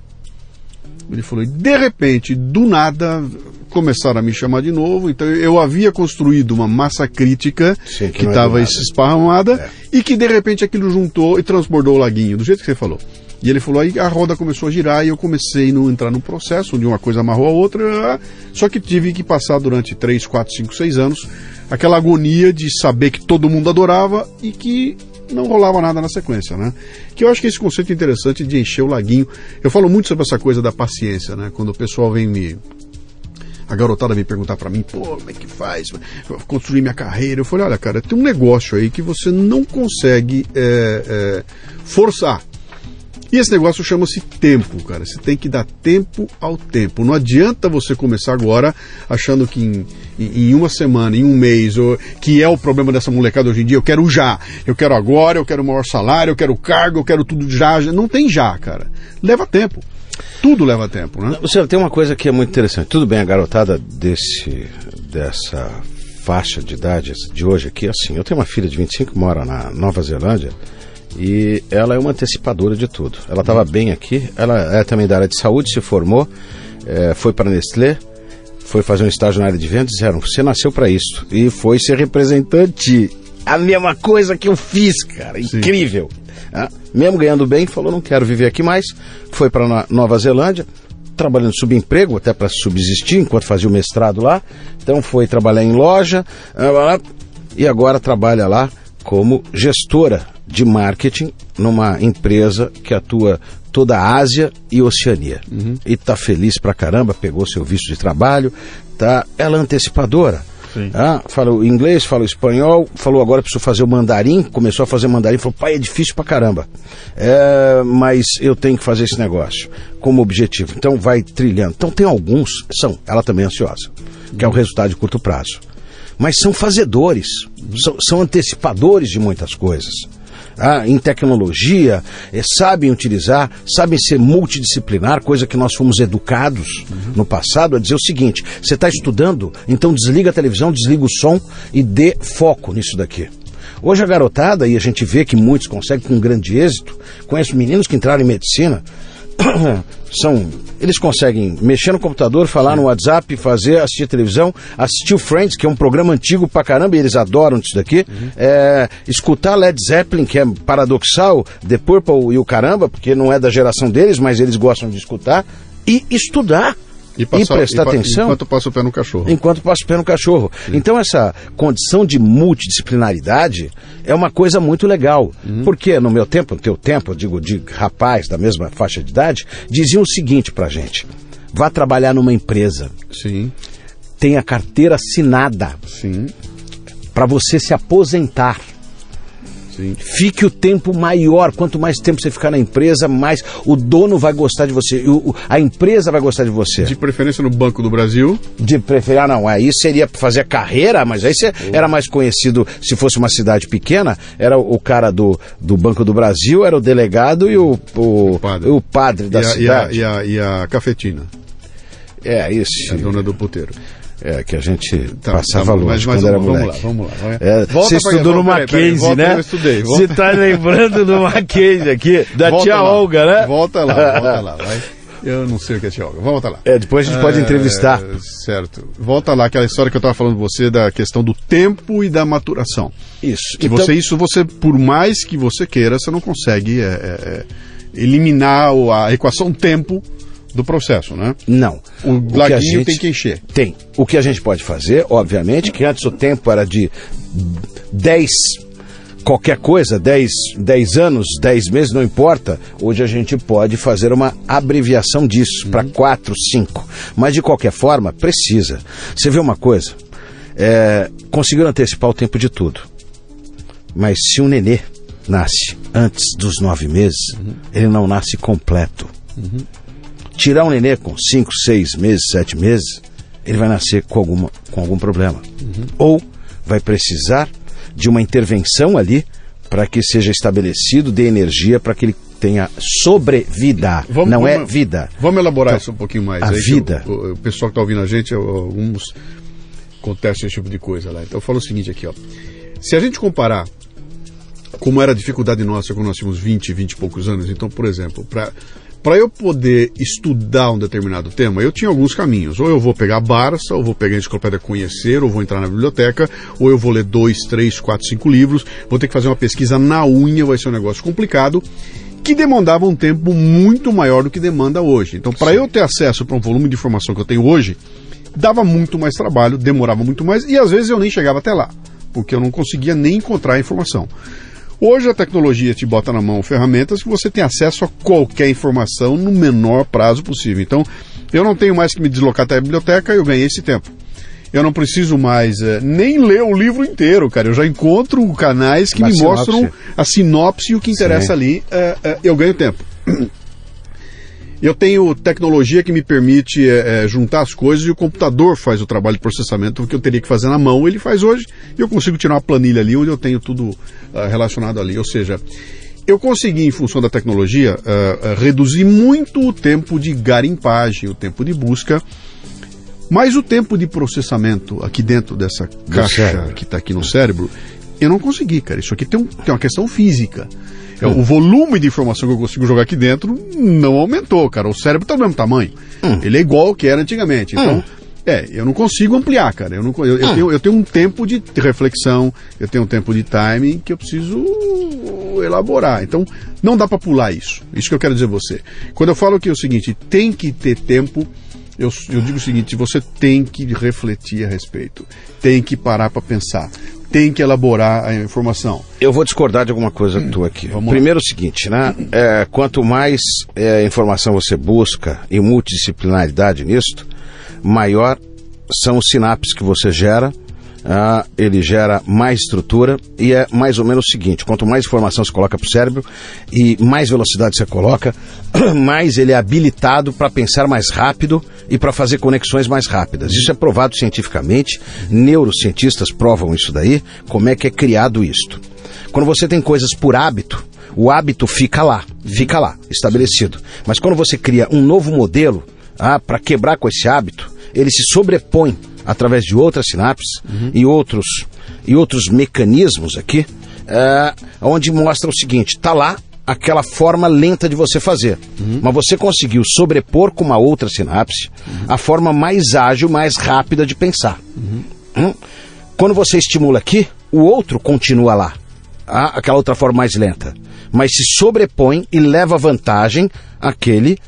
Ele falou, e de repente, do nada, começaram a me chamar de novo. Então eu havia construído uma massa crítica Sim, que estava é esparramada é. e que de repente aquilo juntou e transbordou o laguinho, do jeito que você falou. E ele falou, aí a roda começou a girar e eu comecei a entrar no processo onde uma coisa amarrou a outra, só que tive que passar durante 3, 4, 5, 6 anos aquela agonia de saber que todo mundo adorava e que não rolava nada na sequência, né? Que eu acho que esse conceito interessante de encher o laguinho. Eu falo muito sobre essa coisa da paciência, né? Quando o pessoal vem me a garotada vem perguntar para mim, pô, como é que faz? Construir minha carreira. Eu falei, olha, cara, tem um negócio aí que você não consegue é, é, forçar. E esse negócio chama-se tempo, cara. Você tem que dar tempo ao tempo. Não adianta você começar agora achando que em, em uma semana, em um mês, ou, que é o problema dessa molecada hoje em dia. Eu quero já, eu quero agora, eu quero o maior salário, eu quero cargo, eu quero tudo já. Não tem já, cara. Leva tempo. Tudo leva tempo, né? Você tem uma coisa que é muito interessante. Tudo bem, a garotada desse, dessa faixa de idade de hoje aqui, assim, eu tenho uma filha de 25 que mora na Nova Zelândia e ela é uma antecipadora de tudo. Ela estava bem aqui, ela é também da área de saúde, se formou, é, foi para a Nestlé, foi fazer um estágio na área de vendas, disseram, você nasceu para isso. E foi ser representante. A mesma coisa que eu fiz, cara, incrível. Ah, mesmo ganhando bem, falou, não quero viver aqui mais, foi para Nova Zelândia, trabalhando subemprego, até para subsistir, enquanto fazia o mestrado lá. Então foi trabalhar em loja, ah, e agora trabalha lá como gestora de marketing numa empresa que atua toda a Ásia e Oceania. Uhum. E está feliz pra caramba, pegou seu visto de trabalho, tá? Ela é antecipadora. Ah, fala o inglês, fala o espanhol, falou agora preciso fazer o mandarim, começou a fazer mandarim, falou, pai, é difícil pra caramba. É, mas eu tenho que fazer esse negócio como objetivo. Então vai trilhando. Então tem alguns, são, ela também é ansiosa, que é o resultado de curto prazo. Mas são fazedores, são, são antecipadores de muitas coisas ah, em tecnologia, é, sabem utilizar, sabem ser multidisciplinar, coisa que nós fomos educados uhum. no passado a dizer o seguinte: você está estudando, então desliga a televisão, desliga o som e dê foco nisso daqui. Hoje a garotada, e a gente vê que muitos conseguem com grande êxito, conheço meninos que entraram em medicina, são eles conseguem mexer no computador, falar no WhatsApp, fazer, assistir televisão, assistir o Friends, que é um programa antigo pra caramba, e eles adoram isso daqui. Uhum. É, escutar Led Zeppelin, que é paradoxal, The Purple e o caramba, porque não é da geração deles, mas eles gostam de escutar. E estudar. E, passar, e prestar e, atenção. Enquanto passa o pé no cachorro. Enquanto passa o pé no cachorro. Sim. Então, essa condição de multidisciplinaridade é uma coisa muito legal. Uhum. Porque no meu tempo, no teu tempo, eu digo de rapaz da mesma faixa de idade, diziam o seguinte pra gente: vá trabalhar numa empresa. Sim. Tenha carteira assinada. Sim. Para você se aposentar. Sim. Fique o tempo maior. Quanto mais tempo você ficar na empresa, mais o dono vai gostar de você. O, a empresa vai gostar de você. De preferência no Banco do Brasil. De preferência, ah, não. Aí seria fazer carreira, mas aí você oh. era mais conhecido, se fosse uma cidade pequena, era o cara do, do Banco do Brasil, era o delegado e o, o, o, padre. o padre da e a, cidade. E a, e, a, e a cafetina. É, isso. A dona do puteiro. É, que a gente tá, passava tá, longe mas, mas quando era moleque. Vamos lá, vamos lá. É, você estudou no Mackenzie, né? Eu estudei. Você está lembrando do Mackenzie aqui, da volta tia lá, Olga, né? Volta lá, volta lá, vai. Eu não sei o que é tia Olga. Volta lá. É, depois a gente é, pode entrevistar. Certo. Volta lá, aquela história que eu estava falando com você da questão do tempo e da maturação. Isso. Que então... você, isso você, por mais que você queira, você não consegue é, é, é eliminar a equação tempo do processo, né? Não. O, o laguinho gente... tem que encher. Tem. O que a gente pode fazer, obviamente, que antes o tempo era de 10 qualquer coisa, 10, 10 anos, 10 meses, não importa. Hoje a gente pode fazer uma abreviação disso uhum. para 4, 5. Mas de qualquer forma, precisa. Você vê uma coisa, é, conseguiram antecipar o tempo de tudo. Mas se um nenê nasce antes dos nove meses, uhum. ele não nasce completo. Uhum. Tirar um nenê com 5, 6 meses, 7 meses, ele vai nascer com, alguma, com algum problema. Uhum. Ou vai precisar de uma intervenção ali para que seja estabelecido de energia para que ele tenha sobrevida, vamos, não é vamos, é vida. Vamos elaborar então, isso um pouquinho mais. A Aí vida. O, o, pessoal que está ouvindo a gente, alguns contestam esse tipo de coisa lá. Então eu falo o seguinte aqui, ó. Se a gente comparar como era a dificuldade nossa quando nós tínhamos 20, 20 e poucos anos, então, por exemplo, para para eu poder estudar um determinado tema, eu tinha alguns caminhos. Ou eu vou pegar a Barça, ou vou pegar a enciclopédia Conhecer, ou vou entrar na biblioteca, ou eu vou ler dois, três, quatro, cinco livros, vou ter que fazer uma pesquisa na unha, vai ser um negócio complicado, que demandava um tempo muito maior do que demanda hoje. Então, para eu ter acesso para um volume de informação que eu tenho hoje, dava muito mais trabalho, demorava muito mais, e às vezes eu nem chegava até lá, porque eu não conseguia nem encontrar a informação. Hoje a tecnologia te bota na mão ferramentas que você tem acesso a qualquer informação no menor prazo possível. Então, eu não tenho mais que me deslocar até a biblioteca, eu ganhei esse tempo. Eu não preciso mais é, nem ler o livro inteiro, cara. Eu já encontro canais que Uma me sinopse. mostram a sinopse e o que interessa Sim. ali. É, é, eu ganho tempo. Eu tenho tecnologia que me permite é, é, juntar as coisas e o computador faz o trabalho de processamento que eu teria que fazer na mão, ele faz hoje e eu consigo tirar uma planilha ali onde eu tenho tudo uh, relacionado ali. Ou seja, eu consegui, em função da tecnologia, uh, uh, reduzir muito o tempo de garimpagem, o tempo de busca, mas o tempo de processamento aqui dentro dessa caixa que está aqui no cérebro, eu não consegui, cara. Isso aqui tem, um, tem uma questão física. É, o volume de informação que eu consigo jogar aqui dentro não aumentou, cara. O cérebro está do mesmo tamanho. Hum. Ele é igual ao que era antigamente. Então, hum. é, eu não consigo ampliar, cara. Eu, não, eu, eu, hum. tenho, eu tenho um tempo de reflexão, eu tenho um tempo de timing que eu preciso elaborar. Então, não dá para pular isso. Isso que eu quero dizer a você. Quando eu falo que é o seguinte, tem que ter tempo. Eu, eu, digo o seguinte: você tem que refletir a respeito, tem que parar para pensar, tem que elaborar a informação. Eu vou discordar de alguma coisa hum, tua aqui. Primeiro lá. o seguinte, né? É, quanto mais é, informação você busca e multidisciplinaridade nisto, maior são os sinapses que você gera ah, ele gera mais estrutura e é mais ou menos o seguinte: quanto mais informação você coloca para o cérebro e mais velocidade você coloca, mais ele é habilitado para pensar mais rápido e para fazer conexões mais rápidas. Isso é provado cientificamente, neurocientistas provam isso daí, como é que é criado isto. Quando você tem coisas por hábito, o hábito fica lá, fica lá, estabelecido. Mas quando você cria um novo modelo ah, para quebrar com esse hábito, ele se sobrepõe através de outras sinapses uhum. e, outros, e outros mecanismos aqui, é, onde mostra o seguinte: está lá, aquela forma lenta de você fazer. Mas você conseguiu sobrepor com uma outra sinapse a forma mais ágil, mais rápida de pensar. Hum? Quando você estimula aqui, o outro continua lá. Aquela outra forma mais lenta. Mas se sobrepõe e leva vantagem aquele que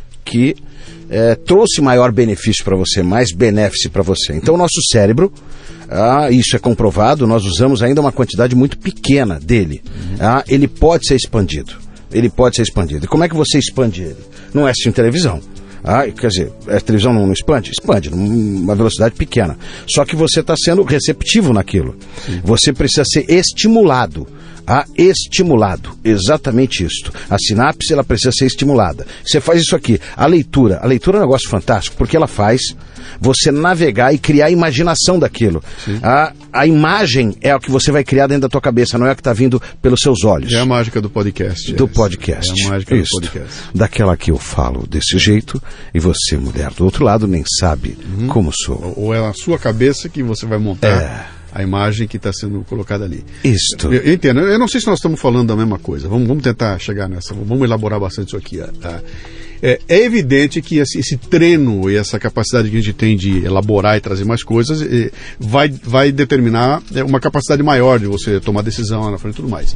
eh, trouxe maior benefício para você, mais benéfice para você. Então o nosso cérebro, ah, isso é comprovado, nós usamos ainda uma quantidade muito pequena dele. Ah, ele pode ser expandido. Ele pode ser expandido. E como é que você expande ele? Não é assistindo televisão. Ah, quer dizer, a televisão não, não expande? Expande, numa velocidade pequena. Só que você está sendo receptivo naquilo. Você precisa ser estimulado. Ah, estimulado. Exatamente isto. A sinapse ela precisa ser estimulada. Você faz isso aqui. A leitura. A leitura é um negócio fantástico, porque ela faz você navegar e criar a imaginação daquilo. A, a imagem é o que você vai criar dentro da tua cabeça, não é o que está vindo pelos seus olhos. É a mágica do podcast. Do essa. podcast. É a mágica Isto. do podcast. Daquela que eu falo desse jeito e você, mulher do outro lado, nem sabe Uhum. como sou. Ou é na sua cabeça que você vai montar É. a imagem que está sendo colocada ali. Isto. Eu, eu entendo. Eu não sei se nós estamos falando da mesma coisa. Vamos, vamos tentar chegar nessa. Vamos elaborar bastante isso aqui. Tá? É, é evidente que esse, esse treino e essa capacidade que a gente tem de elaborar e trazer mais coisas eh, vai, vai determinar eh, uma capacidade maior de você tomar decisão lá na frente e tudo mais.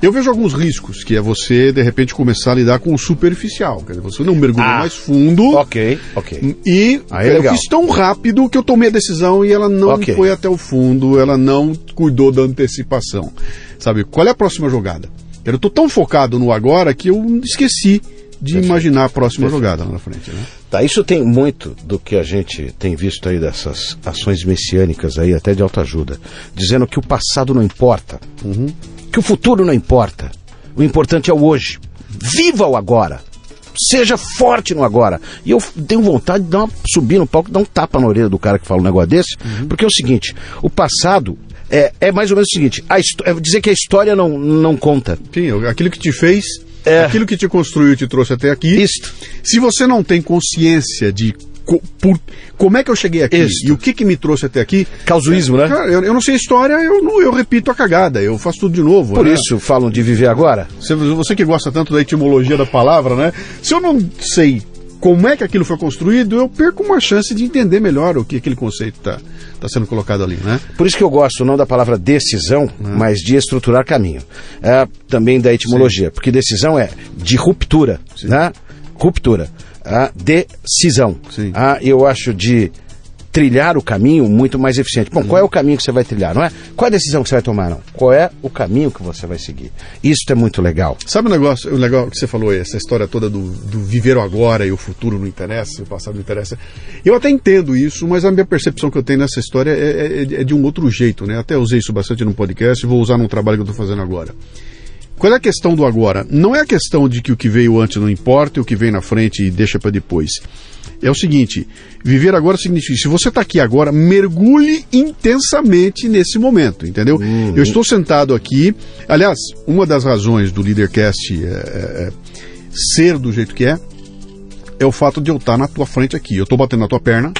Eu vejo alguns riscos, que é você, de repente, começar a lidar com o superficial. Quer dizer, você não mergulhou Ah. mais fundo. Ok, ok. E Aí é eu legal. fiz tão rápido que eu tomei a decisão e ela não Ok. foi até o fundo, ela não cuidou da antecipação. Sabe, qual é a próxima jogada? Eu tô tão focado no agora que eu esqueci de imaginar a próxima jogada lá na frente, né? Tá, isso tem muito do que a gente tem visto aí dessas ações messiânicas aí, até de autoajuda, dizendo que o passado não importa, que o futuro não importa, o importante é o hoje. Viva o agora! Seja forte no agora. E eu tenho vontade de dar uma, subir no palco e dar um tapa na orelha do cara que fala um negócio desse, porque é o seguinte: o passado é, é mais ou menos o seguinte: a é dizer que a história não, não conta. Eu- aquilo que te fez, É. aquilo que te construiu e te trouxe até aqui. Isto. Se você não tem consciência de co- por- como é que eu cheguei aqui Isto. e o que que me trouxe até aqui. Causuísmo, né? Cara, eu, eu não sei a história, eu, não, eu repito a cagada, eu faço tudo de novo. Por né? isso falam de viver agora. Você, você que gosta tanto da etimologia da palavra, né? Se eu não sei como é que aquilo foi construído, eu perco uma chance de entender melhor o que aquele conceito está tá sendo colocado ali, né? Por isso que eu gosto não da palavra decisão, mas de estruturar caminho. É, também da etimologia, porque decisão é de ruptura, né? Ruptura. A decisão. Sim. Ah, eu acho de trilhar o caminho muito mais eficiente. Bom, qual é o caminho que você vai trilhar, não é? Qual é a decisão que você vai tomar, não? Qual é o caminho que você vai seguir? Isso é muito legal. Sabe o negócio, o legal que você falou aí, essa história toda do, do viver o agora e o futuro não interessa, o passado não interessa. Eu até entendo isso, mas a minha percepção que eu tenho nessa história é, é- é de um outro jeito, né? Até usei isso bastante no podcast e vou usar num trabalho que eu estou fazendo agora. Qual é a questão do agora? Não é a questão de que o que veio antes não importa e o que vem na frente e deixa para depois. É o seguinte, viver agora significa, se você está aqui agora, mergulhe intensamente nesse momento, entendeu? Eu estou sentado aqui, aliás, uma das razões do Leadercast é, é, é, ser do jeito que é, é o fato de eu estar na tua frente aqui. Eu estou batendo na tua perna,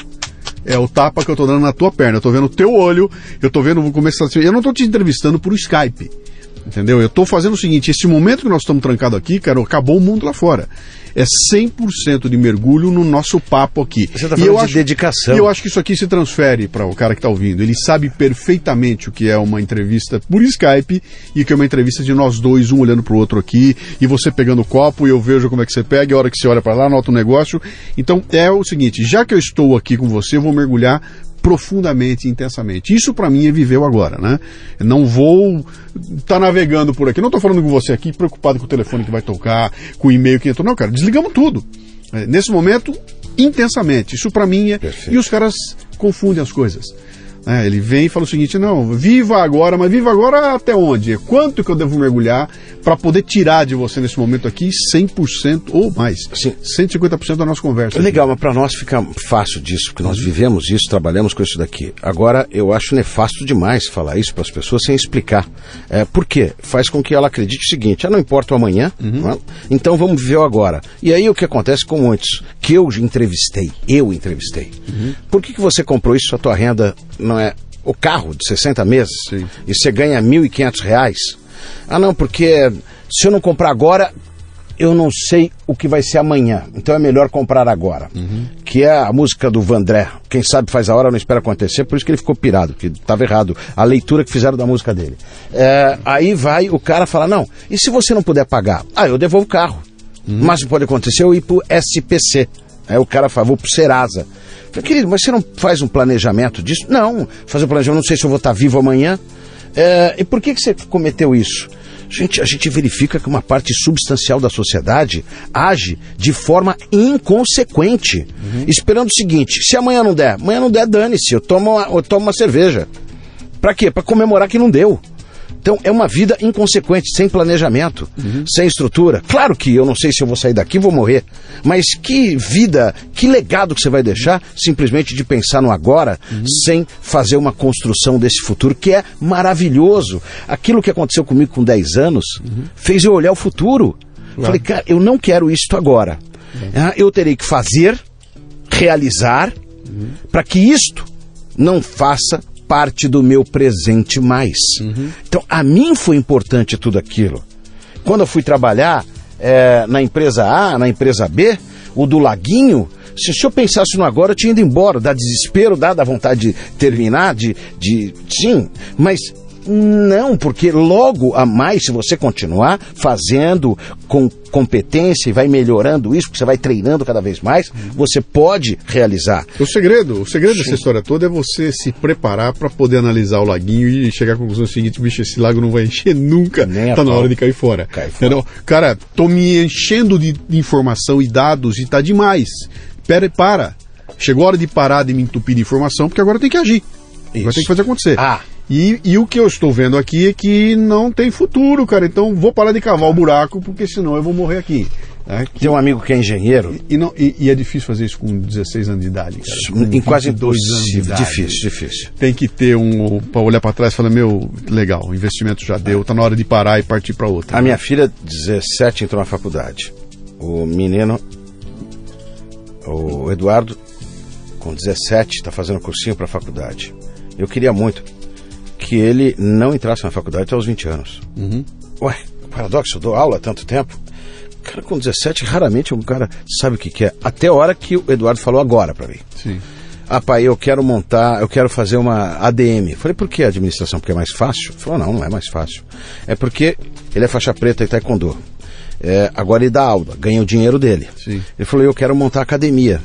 é o tapa que eu tô dando na tua perna. Eu tô vendo o teu olho, eu tô vendo você tá- Eu não tô te entrevistando por Skype. Entendeu? Eu tô fazendo o seguinte, esse momento que nós estamos trancados aqui, cara, acabou o mundo lá fora. É 100% de mergulho no nosso papo aqui. Você tá E falando eu de dedicação. E eu acho que isso aqui se transfere para o cara que está ouvindo. Ele sabe perfeitamente o que é uma entrevista por Skype e o que é uma entrevista de nós dois, um olhando para o outro aqui, e você pegando o copo e eu vejo como é que você pega, e a hora que você olha para lá, nota o negócio. Então é o seguinte, já que eu estou aqui com você, eu vou mergulhar profundamente, intensamente. Isso para mim é viver o agora, né? Eu não vou estar navegando por aqui. Não estou falando com você aqui preocupado com o telefone que vai tocar, com o e-mail que entrou. Não, cara, desligamos tudo. É, Nesse momento, intensamente. Isso para mim é. Perfeito. E os caras confundem as coisas. É, ele vem e fala o seguinte: não, viva agora, mas viva agora até onde? Quanto que eu devo mergulhar para poder tirar de você nesse momento aqui 100% ou mais? Sim. 150% da nossa conversa. É legal, mas para nós fica fácil disso, porque nós vivemos isso, trabalhamos com isso daqui. Agora, eu acho nefasto demais falar isso para as pessoas sem explicar. É, por quê? Faz com que ela acredite o seguinte: ah, não importa o amanhã, não é? então vamos viver o agora. E aí o que acontece com muitos? Que eu entrevistei, eu entrevistei. Por que, que você comprou isso? A tua renda não é o carro de 60 meses Sim. e você ganha 1.500 reais? Ah, não, porque Se eu não comprar agora, eu não sei o que vai ser amanhã. Então é melhor comprar agora. Uhum. Que é a música do Vandré. Quem sabe faz a hora, não espera acontecer. Por isso que ele ficou pirado, que estava errado. A leitura que fizeram da música dele. É, aí vai o cara falar: não, e se você não puder pagar? Ah, eu devolvo o carro. Uhum. Mas pode acontecer eu ir pro SPC. Aí o cara fala: vou pro Serasa. Falei, querido, mas você não faz um planejamento disso? Não, fazer um planejamento, não sei se eu vou estar vivo amanhã. É, e por que, que você cometeu isso? A gente, a gente verifica que uma parte substancial da sociedade age de forma inconsequente, uhum. esperando o seguinte: se amanhã não der, amanhã não der, dane-se, eu tomo uma, eu tomo uma cerveja. Para quê? Para comemorar que não deu. Então é uma vida inconsequente, sem planejamento, uhum. sem estrutura. Claro que eu não sei se eu vou sair daqui e vou morrer, mas que vida, que legado que você vai deixar simplesmente de pensar no agora, uhum. sem fazer uma construção desse futuro que é maravilhoso. Aquilo que aconteceu comigo com 10 anos uhum. fez eu olhar o futuro. Claro. Falei, cara, eu não quero isto agora. Ah, eu terei que fazer, realizar, uhum. para que isto não faça parte do meu presente mais. Uhum. Então, a mim foi importante tudo aquilo. Quando eu fui trabalhar é, na empresa A, na empresa B, o do Laguinho, se, se eu pensasse no agora, eu tinha ido embora, dá desespero, dá, dá vontade de terminar, de, de. Sim, mas não, porque logo a mais, se você continuar fazendo com competência e vai melhorando isso, porque você vai treinando cada vez mais, você pode realizar. O segredo, o segredo Sim. dessa história toda é você se preparar para poder analisar o laguinho e chegar à conclusão seguinte, bicho, esse lago não vai encher nunca, Nem tá na hora de cair fora. Cai fora. Cara, tô me enchendo de informação e dados e tá demais. Pera, para. Chegou a hora de parar de me entupir de informação, porque agora tem que agir. Isso. Vai ter que fazer acontecer. Ah, e, e, o que eu estou vendo aqui é que não tem futuro, cara. Então vou parar de cavar o buraco, porque senão eu vou morrer aqui. É, que... Tem um amigo que é engenheiro. E, não, e, e, é difícil fazer isso com 16 anos de idade, cara. em quase dois anos de idade. Difícil, difícil. Tem que ter um. para olhar para trás e falar: meu, legal, o investimento já deu, tá na hora de parar e partir para outra. A né? minha filha, 17, entrou na faculdade. O menino, o Eduardo, com 17, está fazendo cursinho para a faculdade. Eu queria muito que ele não entrasse na faculdade até os 20 anos. Uhum. Ué, paradoxo, eu dou aula há tanto tempo. Cara, com 17, raramente um cara sabe o que, que é. Até a hora que o Eduardo falou agora para mim. Sim. Ah, pai, eu quero montar, eu quero fazer uma ADM. Falei, por que administração? Porque é mais fácil? Ele falou, não, não é mais fácil. É porque ele é faixa preta e taekwondo. É, agora ele dá aula, ganha o dinheiro dele. Sim. Ele falou, eu quero montar academia.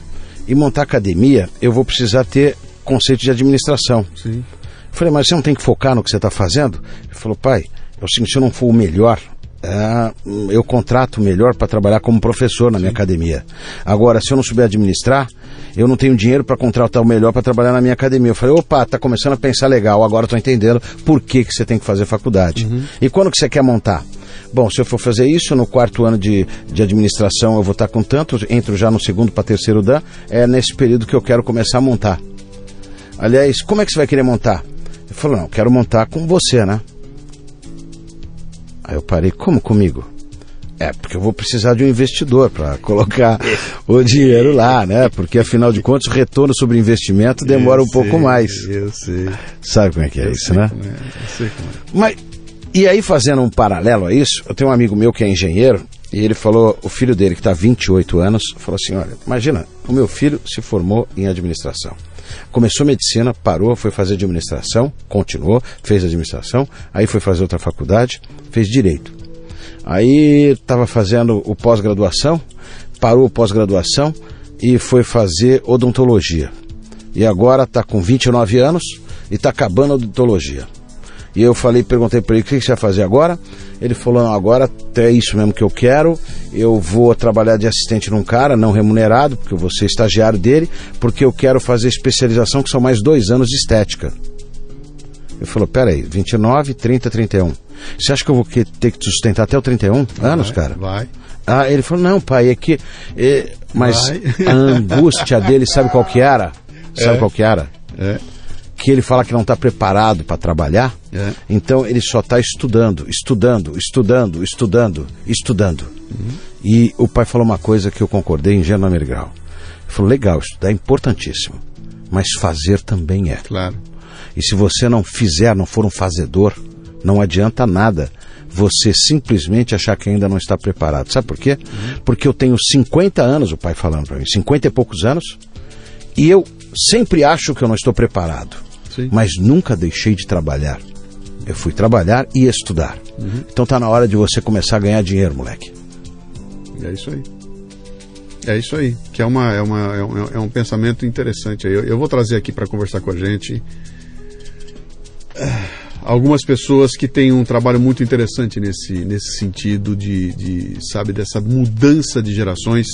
E montar academia, eu vou precisar ter conceito de administração. Sim. Eu falei, mas você não tem que focar no que você está fazendo? Ele falou, pai, é o seguinte, se eu não for o melhor, é, eu contrato o melhor para trabalhar como professor na minha academia. Agora, se eu não souber administrar, eu não tenho dinheiro para contratar o melhor para trabalhar na minha academia. Eu falei, opa, tá começando a pensar legal, agora estou entendendo por que, que você tem que fazer faculdade. Uhum. E quando que você quer montar? Bom, se eu for fazer isso, no quarto ano de, de administração eu vou estar com tanto, entro já no segundo para terceiro dan, é nesse período que eu quero começar a montar. Aliás, como é que você vai querer montar? Ele falou, não, quero montar com você, né? Aí eu parei, como comigo? É, porque eu vou precisar de um investidor para colocar o dinheiro lá, né? Porque afinal de contas o retorno sobre investimento demora eu um sei, pouco mais. Eu sei. Sabe como é que é eu isso, né? É, eu sei como é. Mas, e aí fazendo um paralelo a isso, eu tenho um amigo meu que é engenheiro e ele falou, o filho dele que está 28 anos, falou assim, olha, imagina, o meu filho se formou em administração. Começou medicina, parou, foi fazer administração, continuou, fez administração, aí foi fazer outra faculdade, fez direito. Aí estava fazendo o pós-graduação, parou pós-graduação e foi fazer odontologia. E agora está com 29 anos e está acabando a odontologia. E eu falei, perguntei para ele, o que você vai fazer agora? Ele falou, não, agora é isso mesmo que eu quero, eu vou trabalhar de assistente num cara, não remunerado, porque eu vou ser estagiário dele, porque eu quero fazer especialização, que são mais dois anos de estética. Ele falou, peraí, 29, 30, 31. Você acha que eu vou ter que sustentar até o 31 vai, anos, cara? Vai. Ah, ele falou, não, pai, é que... É, mas vai. a angústia dele, sabe qual que era? Sabe é. qual que era? É que ele fala que não está preparado para trabalhar, é. então ele só está estudando, estudando, estudando, estudando, estudando. Uhum. E o pai falou uma coisa que eu concordei em Gênero Grau. Ele falou: legal, estudar é importantíssimo, mas fazer também é. Claro. E se você não fizer, não for um fazedor, não adianta nada você simplesmente achar que ainda não está preparado. Sabe por quê? Porque eu tenho 50 anos, o pai falando para mim, 50 e poucos anos, e eu sempre acho que eu não estou preparado, Sim. mas nunca deixei de trabalhar. Eu fui trabalhar e estudar. Então tá na hora de você começar a ganhar dinheiro, moleque. É isso aí. É isso aí, que é, uma, é, uma, é, um, é um pensamento interessante. Eu, eu vou trazer aqui para conversar com a gente ah, algumas pessoas que têm um trabalho muito interessante nesse, nesse sentido de, de, sabe, dessa mudança de gerações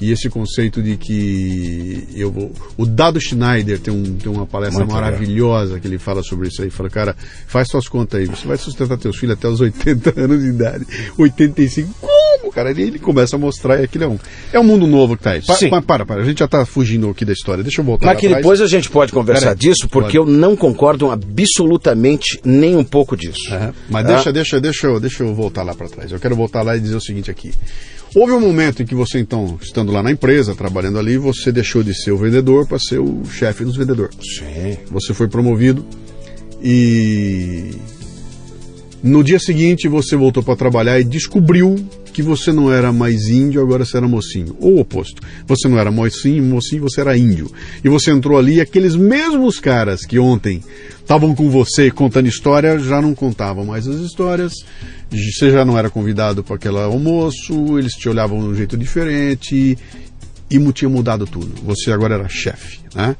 e esse conceito de que eu vou. O Dado Schneider tem, um, tem uma palestra Muito legal. maravilhosa que ele fala sobre isso aí. Fala, cara, faz suas contas aí. Você vai sustentar teus filhos até os 80 anos de idade. 85. Como, cara? E ele começa a mostrar e aquilo é um. É um mundo novo que tá aí. Pa, Sim. pa- para, para. A gente já tá fugindo aqui da história. Deixa eu voltar. Mas que depois a gente pode conversar Peraí, disso, porque pode. eu não concordo absolutamente nem um pouco disso. Aham. Mas Ah. deixa, deixa, deixa, eu, deixa eu voltar lá para trás. Eu quero voltar lá e dizer o seguinte aqui. Houve um momento em que você, então, estando lá na empresa, trabalhando ali, você deixou de ser o vendedor para ser o chefe dos vendedores. Sim. Você foi promovido e no dia seguinte você voltou para trabalhar e descobriu que você não era mais índio, agora você era mocinho. Ou o oposto. Você não era mocinho, mocinho, você era índio. E você entrou ali e aqueles mesmos caras que ontem estavam com você contando história já não contavam mais as histórias. Você já não era convidado para aquele almoço, eles te olhavam de um jeito diferente e tinha mudado tudo. Você agora era chefe, né?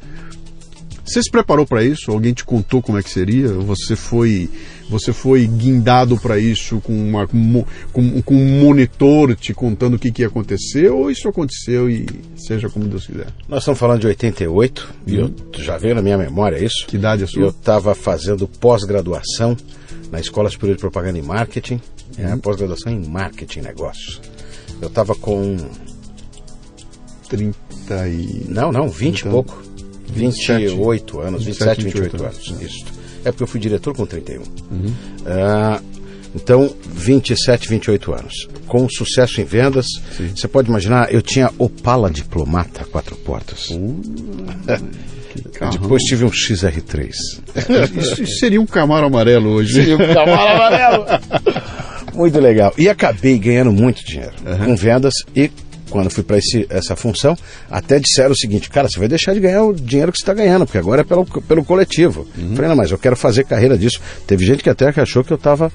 Você se preparou para isso? Alguém te contou como é que seria? Você foi, você foi guindado para isso com, uma, com, com um monitor te contando o que, que ia acontecer? Ou isso aconteceu e seja como Deus quiser? Nós estamos falando de 88, e eu, já veio na minha memória isso. Que idade é sua? Eu estava fazendo pós-graduação na Escola Superior de Propaganda e Marketing, é, pós-graduação em Marketing e Negócios. Eu estava com, 30 e... não, não, 20 e Então, pouco, 28 anos, 27, 28, 28 anos, anos. isso. É porque eu fui diretor com 31. Ah, então, 27, 28 anos. Com sucesso em vendas, você pode imaginar, eu tinha Opala Diplomata quatro portas. carrão. Depois tive um XR3. Isso, isso seria um Camaro amarelo hoje. Muito legal. E acabei ganhando muito dinheiro com vendas e quando fui para essa função, até disseram o seguinte, cara, você vai deixar de ganhar o dinheiro que você está ganhando, porque agora é pelo, pelo coletivo. Falei, não, mas eu quero fazer carreira disso. Teve gente que até achou que eu estava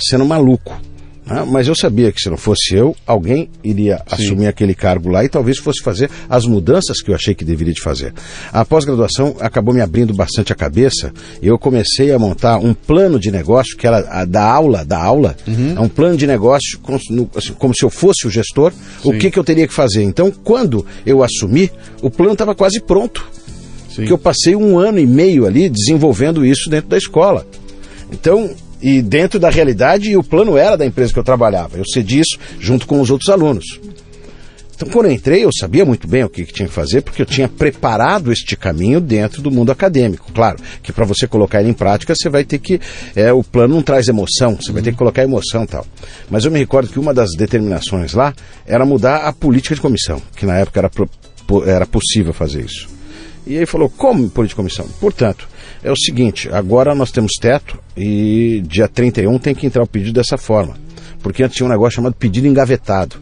sendo maluco. Né? Mas eu sabia que se não fosse eu, alguém iria assumir aquele cargo lá e talvez fosse fazer as mudanças que eu achei que deveria de fazer. A pós-graduação acabou me abrindo bastante a cabeça. Eu comecei a montar um plano de negócio que era a da aula, da aula, é um plano de negócio como, se- no- assim, como se eu fosse o gestor, o Sim. que, que eu teria que fazer. Então, quando eu assumi, o plano estava quase pronto. Sim. Que eu passei um ano e meio ali desenvolvendo isso dentro da escola. Então, e dentro da realidade, o plano era da empresa que eu trabalhava. Eu cedi isso junto com os outros alunos. Então, quando eu entrei, eu sabia muito bem o que, que tinha que fazer, porque eu tinha preparado este caminho dentro do mundo acadêmico. Claro, que para você colocar ele em prática, você vai ter que. É, o plano não traz emoção, você vai ter que colocar emoção tal. Mas eu me recordo que uma das determinações lá era mudar a política de comissão, que na época era, pro- era possível fazer isso. E aí falou, como política de comissão? Portanto, é o seguinte, agora nós temos teto e dia 31 tem que entrar o pedido dessa forma. Porque antes tinha um negócio chamado pedido engavetado.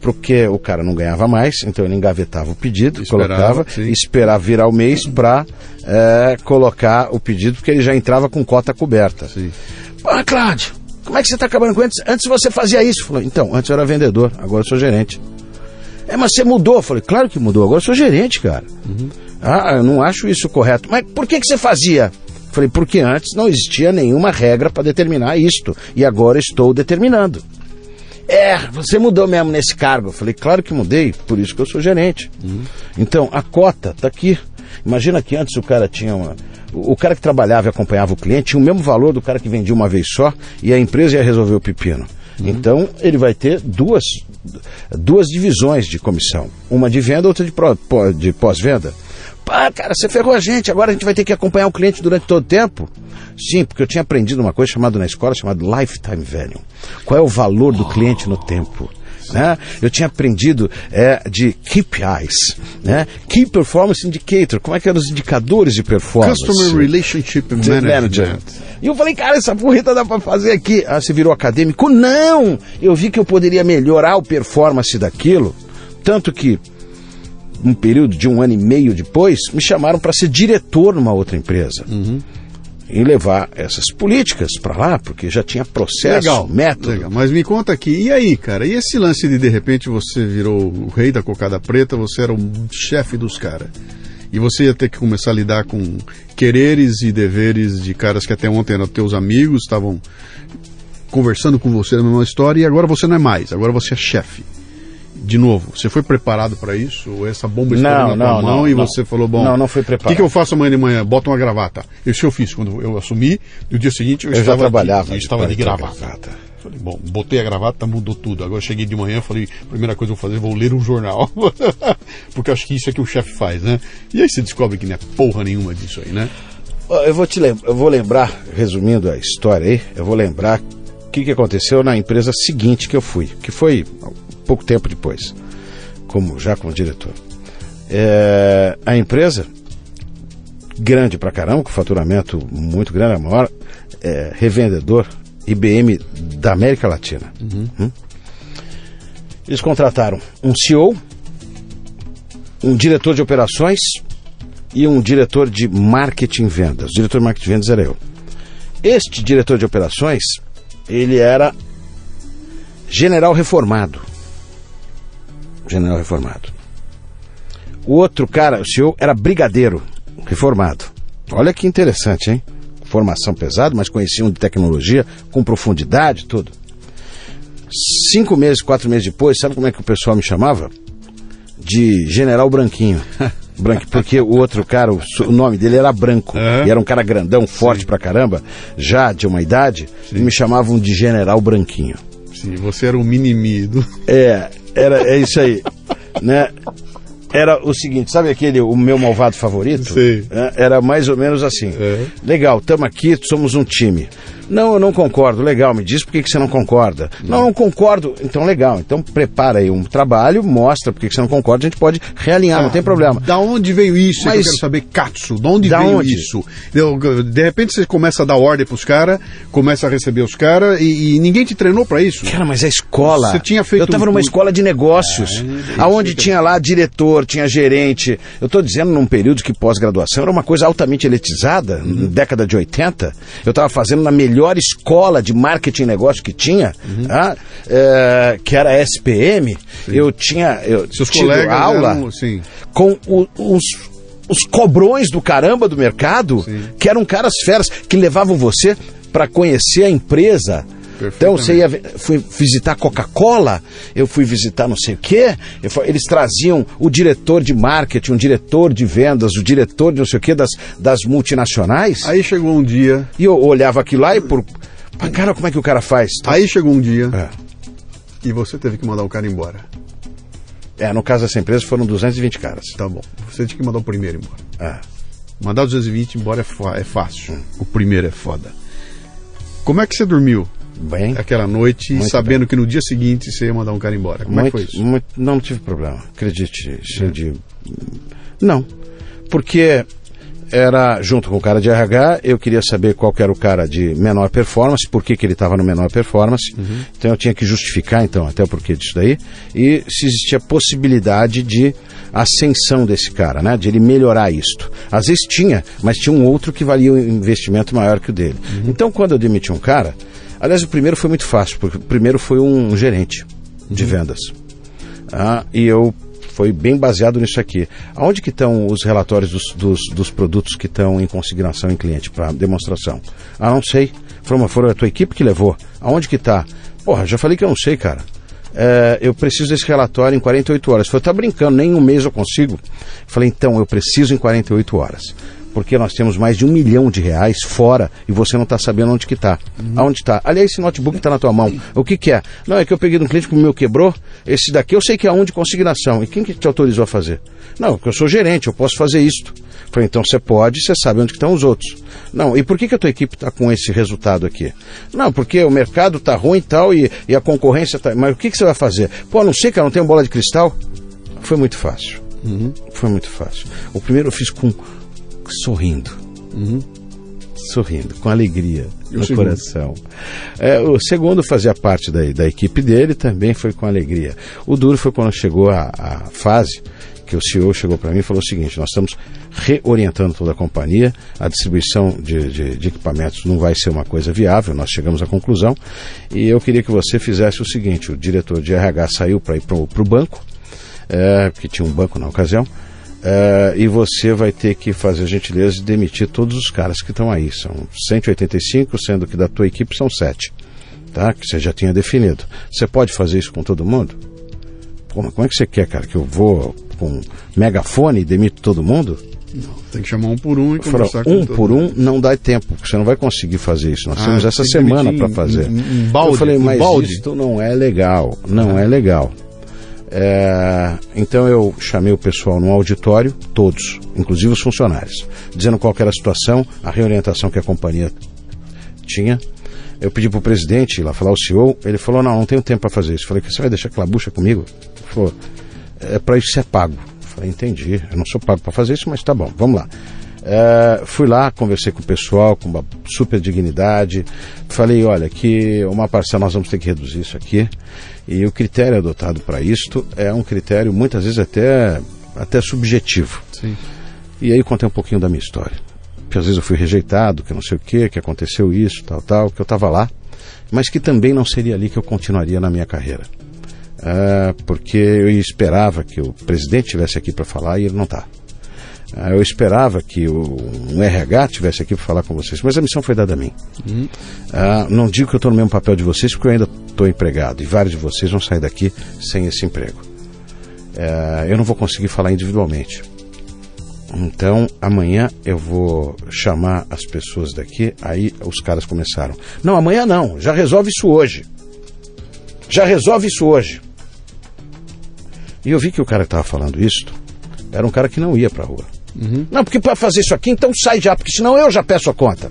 Porque o cara não ganhava mais, então ele engavetava o pedido, Esperava, colocava, sim. esperava virar o mês para colocar o pedido, porque ele já entrava com cota coberta. Sim. Ah, Cláudio, como é que você está acabando com antes? Antes você fazia isso. Falou, então, antes eu era vendedor, agora eu sou gerente. É, mas você mudou. Eu falei, claro que mudou, agora eu sou gerente, cara. Ah, eu não acho isso correto. Mas por que, que você fazia? Eu Falei, porque antes não existia nenhuma regra para determinar isto. E agora estou determinando. É, você mudou mesmo nesse cargo. Eu falei, claro que mudei, por isso que eu sou gerente. Então, a cota está aqui. Imagina que antes o cara tinha uma. O cara que trabalhava e acompanhava o cliente tinha o mesmo valor do cara que vendia uma vez só e a empresa ia resolver o pepino. Então, ele vai ter duas, duas divisões de comissão: uma de venda, outra de, de pós-venda. Pá, cara, você ferrou a gente, agora a gente vai ter que acompanhar o cliente durante todo o tempo? Sim, porque eu tinha aprendido uma coisa chamada na escola, chamada lifetime value. Qual é o valor do cliente no tempo? Né? Eu tinha aprendido é, de KPIs, né? Key Performance Indicator, como é que eram os indicadores de performance? Customer Relationship Management. E eu falei, cara, essa porrita dá pra fazer aqui. Ah, você virou acadêmico? Não! Eu vi que eu poderia melhorar o performance daquilo, tanto que um período de um ano e meio depois, me chamaram para ser diretor numa outra empresa. Uhum. E levar essas políticas para lá, porque já tinha processo, Legal, método. legal. Mas me conta aqui, e aí, cara? E esse lance de de repente você virou o rei da cocada preta, você era o chefe dos caras. E você ia ter que começar a lidar com quereres e deveres de caras que até ontem eram teus amigos, estavam conversando com você na mesma história, e agora você não é mais, agora você é chefe. De novo, você foi preparado para isso? Ou essa bomba estourou na não, mão não, e não. você falou, bom, Não, não fui o que, preparado. que eu faço amanhã de manhã? Bota uma gravata. Isso eu fiz quando eu assumi, no dia seguinte eu, Eu já estava trabalhava. de, eu estava de gravata. gravata. Falei, bom, botei a gravata, mudou tudo. Agora cheguei de manhã, falei, primeira coisa que eu vou fazer, vou ler um jornal. Porque acho que isso é que o chefe faz, né? E aí você descobre que não é porra nenhuma disso aí, né? Eu vou te lem eu vou lembrar, resumindo a história aí, eu vou lembrar o que, que aconteceu na empresa seguinte que eu fui, que foi pouco tempo depois, como já como diretor. É, a empresa grande pra caramba, com faturamento muito grande, a maior é, revendedor IBM da América Latina. Hum? Eles contrataram um CEO, um diretor de operações e um diretor de marketing e vendas. O diretor de marketing vendas era eu. Este diretor de operações, ele era general reformado. General reformado. O outro cara, o senhor, era brigadeiro reformado. Olha que interessante, hein? Formação pesada, mas conheciam de tecnologia com profundidade, tudo. Cinco meses, quatro meses depois, sabe como é que o pessoal me chamava? De General Branquinho. Branco, porque o outro cara, o, nome dele era Branco. Aham. E era um cara grandão, forte pra caramba, já de uma idade, e me chamavam de General Branquinho. Sim, você era um mini do... É, era, é isso aí. né? Era o seguinte, sabe aquele, o meu malvado favorito? Sei. É, Era mais ou menos assim. É. Legal, estamos aqui, somos um time. Não, eu não concordo. Legal, me diz por que, que você não concorda. Não, não concordo. Então, legal. Então, prepara aí um trabalho, mostra por que, que você não concorda, a gente pode realinhar, não tem problema. Da onde veio isso? É que Mas- eu quero saber, Katsu, de onde Da veio onde? isso? De repente você começa a dar ordem pros caras, começa a receber os caras e, e ninguém te treinou pra isso. Cara, mas a escola. Você tinha feito Eu estava um numa escola de negócios, Ah, aonde tinha lá diretor, tinha gerente. Eu estou dizendo num período que pós-graduação era uma coisa altamente elitizada, Uhum. na década de 80. Eu estava fazendo na melhor escola de marketing e negócio que tinha, Uhum. ah, é, que era a SPM. Eu tinha eu Seus colegas aula eram, sim. com o- os, os cobrões do caramba do mercado, Sim. que eram caras feras, que levavam você para conhecer a empresa. Então você ia fui visitar Coca-Cola, eu fui visitar não sei o quê, eles traziam o diretor de marketing, o diretor de vendas, o diretor de não sei o quê das, das multinacionais, Aí chegou um dia, e eu olhava aquilo lá e por. Mas, cara, como é que o cara faz? aí chegou um dia É. e você teve que mandar o cara embora. É, no caso dessa empresa foram 220 caras. Tá bom. Você tinha que mandar o primeiro embora. É. Mandar os 220 embora é, é fácil. O primeiro é foda. Como é que você dormiu Bem. aquela noite, Muito sabendo que no dia seguinte você ia mandar um cara embora? Como é que foi Muito- isso? muito- não, tive problema, acredite. cheio de... Não, porque era junto com o cara de RH, eu queria saber qual era o cara de menor performance, por que, que ele estava no menor performance. Então eu tinha que justificar, então, até o porquê disso daí, e se existia possibilidade de ascensão desse cara, né? De ele melhorar isto. Às vezes tinha, mas tinha um outro que valia um investimento maior que o dele. Então, quando eu demiti um cara, aliás, o primeiro foi muito fácil, porque o primeiro foi um gerente de vendas. Ah, e eu foi bem baseado nisso aqui. Aonde que estão os relatórios dos, dos, dos produtos que estão em consignação em cliente para demonstração? Ah, não sei. Foi, uma, foi a tua equipe que levou. Aonde que está? Porra, já falei que eu não sei, cara. É, eu preciso desse relatório em 48 horas. Falei, tá brincando, nem um mês eu consigo. Falei, então, eu preciso em 48 horas. Porque nós temos mais de um milhão de reais fora e você não está sabendo onde que está. Uhum. Aonde está? Aliás, esse notebook está na tua mão. O que, que é? Não, é que eu peguei de um cliente que o meu quebrou. Esse daqui eu sei que é um de consignação. E quem que te autorizou a fazer? Não, porque eu sou gerente, eu posso fazer isto. Falei, então você pode, você sabe onde estão os outros. Não, e por que, que a tua equipe está com esse resultado aqui? Não, porque o mercado está ruim e tal, e, e a concorrência está. Mas o que, que você vai fazer? Pô, não sei, cara, não tenho bola de cristal. Foi muito fácil. Uhum. Foi muito fácil. O primeiro eu fiz com sorrindo. Uhum. Sorrindo, com alegria e no coração. É, o segundo fazia parte da, da equipe dele, também foi com alegria. O duro foi quando chegou a, a fase que o CEO chegou para mim e falou o seguinte: nós estamos reorientando toda a companhia, a distribuição de, de, de, equipamentos não vai ser uma coisa viável, nós chegamos à conclusão, e eu queria que você fizesse o seguinte: o diretor de RH saiu para ir para o banco, é, que tinha um banco na ocasião, é, e você vai ter que fazer a gentileza de demitir todos os caras que estão aí. São 185, sendo que da tua equipe são 7. Tá? Que você já tinha definido. Você pode fazer isso com todo mundo? Como, como é que você quer, cara? Que eu vou com megafone e demito todo mundo? Não, tem que chamar um por um e conversar um com Um por um não dá tempo, porque você não vai conseguir fazer isso. Nós ah, temos essa semana para fazer. Um, um balde, eu falei, mas balde. isso não é legal. Não ah. é legal. É, então eu chamei o pessoal no auditório, todos, inclusive os funcionários, dizendo qual era a situação, a reorientação que a companhia tinha. Eu pedi para o presidente ir lá falar o CEO, ele falou, não, não tenho tempo para fazer isso. Eu falei, você vai deixar aquela bucha comigo? Ele falou, é para isso ser pago. Eu falei, entendi, eu não sou pago para fazer isso, mas tá bom, vamos lá. É, fui lá, conversei com o pessoal com uma super dignidade. Falei: olha, que uma parcela nós vamos ter que reduzir isso aqui. E o critério adotado para isto é um critério muitas vezes até, até subjetivo. Sim. E aí contei um pouquinho da minha história. Que às vezes eu fui rejeitado, que não sei o que, que aconteceu isso, tal, tal, que eu estava lá, mas que também não seria ali que eu continuaria na minha carreira. É, porque eu esperava que o presidente estivesse aqui para falar e ele não está. Ah, eu esperava que o, um RH tivesse aqui para falar com vocês, mas a missão foi dada a mim. Uhum. Uh, não digo que eu estou no mesmo papel de vocês, porque eu ainda estou empregado e vários de vocês vão sair daqui sem esse emprego. Uh, eu não vou conseguir falar individualmente. Então, amanhã eu vou chamar as pessoas daqui. Aí os caras começaram: Não, amanhã não, já resolve isso hoje. Já resolve isso hoje. E eu vi que o cara que estava falando isso era um cara que não ia para a rua. Uhum. Não, porque para fazer isso aqui, então sai já, porque senão eu já peço a conta.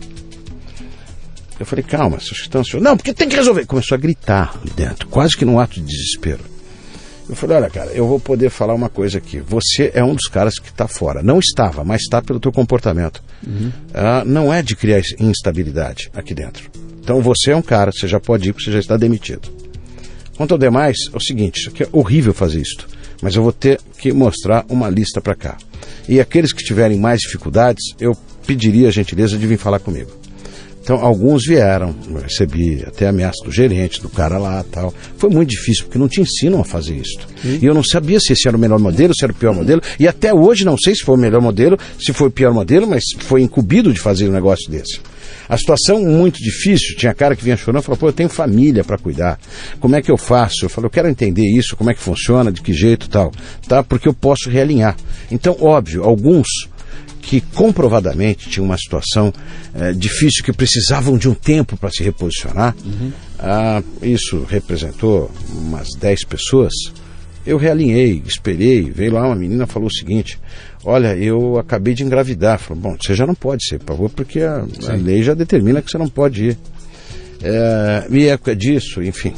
Eu falei, calma, vocês estão ansiosos. Não, porque tem que resolver. Começou a gritar ali dentro, quase que num ato de desespero. Eu falei, olha, cara, eu vou poder falar uma coisa aqui. Você é um dos caras que está fora. Não estava, mas está pelo teu comportamento. Uhum. Ah, não é de criar instabilidade aqui dentro. Então você é um cara, você já pode ir, porque você já está demitido. Quanto ao demais, é o seguinte, isso aqui é horrível fazer isto. Mas eu vou ter que mostrar uma lista para cá. E aqueles que tiverem mais dificuldades, eu pediria a gentileza de vir falar comigo. Então, alguns vieram, eu recebi até ameaça do gerente, do cara lá tal. Foi muito difícil, porque não te ensinam a fazer isso. E eu não sabia se esse era o melhor modelo, se era o pior modelo. E até hoje não sei se foi o melhor modelo, se foi o pior modelo, mas foi incumbido de fazer um negócio desse. A situação muito difícil, tinha cara que vinha chorando e falou, pô, eu tenho família para cuidar. Como é que eu faço? Eu falei, eu quero entender isso, como é que funciona, de que jeito tal, tá? Porque eu posso realinhar. Então, óbvio, alguns que comprovadamente tinham uma situação é, difícil, que precisavam de um tempo para se reposicionar, uhum. ah, isso representou umas 10 pessoas. Eu realinhei, esperei, veio lá uma menina falou o seguinte: Olha, eu acabei de engravidar. Falou, bom, você já não pode ser, por favor, porque a, a lei já determina que você não pode ir. É, e é disso, enfim.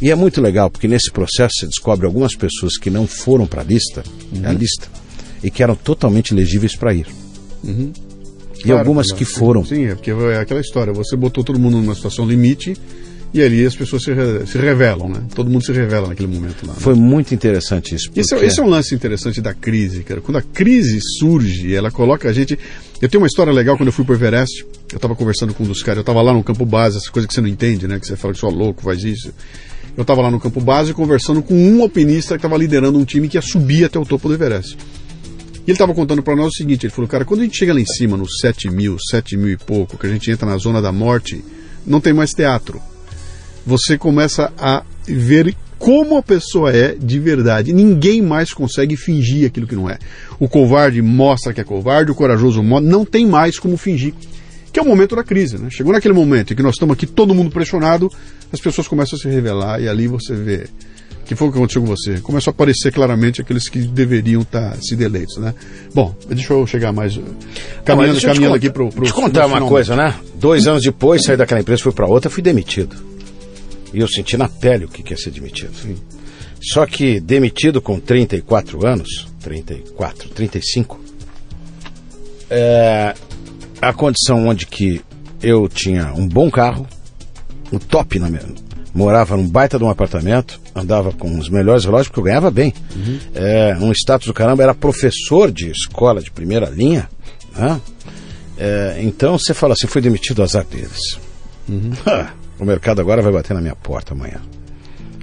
E é muito legal, porque nesse processo você descobre algumas pessoas que não foram para a lista, uhum. a lista, e que eram totalmente elegíveis para ir. Uhum. E claro, algumas que foram. Sim, é porque é aquela história, você botou todo mundo numa situação limite e ali as pessoas se, re, se revelam, né? Todo mundo se revela naquele momento lá. Né? Foi muito interessante isso. Porque... Esse, é, esse, é, um lance interessante da crise, cara. Quando a crise surge, ela coloca a gente. Eu tenho uma história legal quando eu fui pro Everest. Eu estava conversando com um dos caras, eu estava lá no campo base, essa coisa que você não entende, né? Que você fala que sou louco, faz isso. Eu estava lá no campo base conversando com um alpinista que estava liderando um time que ia subir até o topo do Everest. E ele estava contando para nós o seguinte: ele falou, cara, quando a gente chega lá em cima, nos 7 mil, 7 mil e pouco, que a gente entra na zona da morte, não tem mais teatro você começa a ver como a pessoa é de verdade. Ninguém mais consegue fingir aquilo que não é. O covarde mostra que é covarde, o corajoso mostra, não tem mais como fingir. Que é o momento da crise, né? Chegou naquele momento em que nós estamos aqui todo mundo pressionado, as pessoas começam a se revelar e ali você vê que foi o que aconteceu com você? Começou a aparecer claramente aqueles que deveriam estar tá se deleitos, né? Bom, deixa eu chegar mais. Caminhando, Não, caminhando aqui para o. Deixa eu contar uma coisa, né? Dois anos depois, saí daquela empresa, fui para outra, fui demitido. E eu senti na pele o que é ser demitido. Sim. Só que demitido com 34 anos, 34, 35, é, a condição onde que eu tinha um bom carro, um top na minha, morava num baita de um apartamento, andava com os melhores relógios, porque eu ganhava bem. Uhum. É, um status do caramba, era professor de escola de primeira linha. Né? É, então você fala assim, foi demitido azar deles. Uhum. o mercado agora vai bater na minha porta amanhã.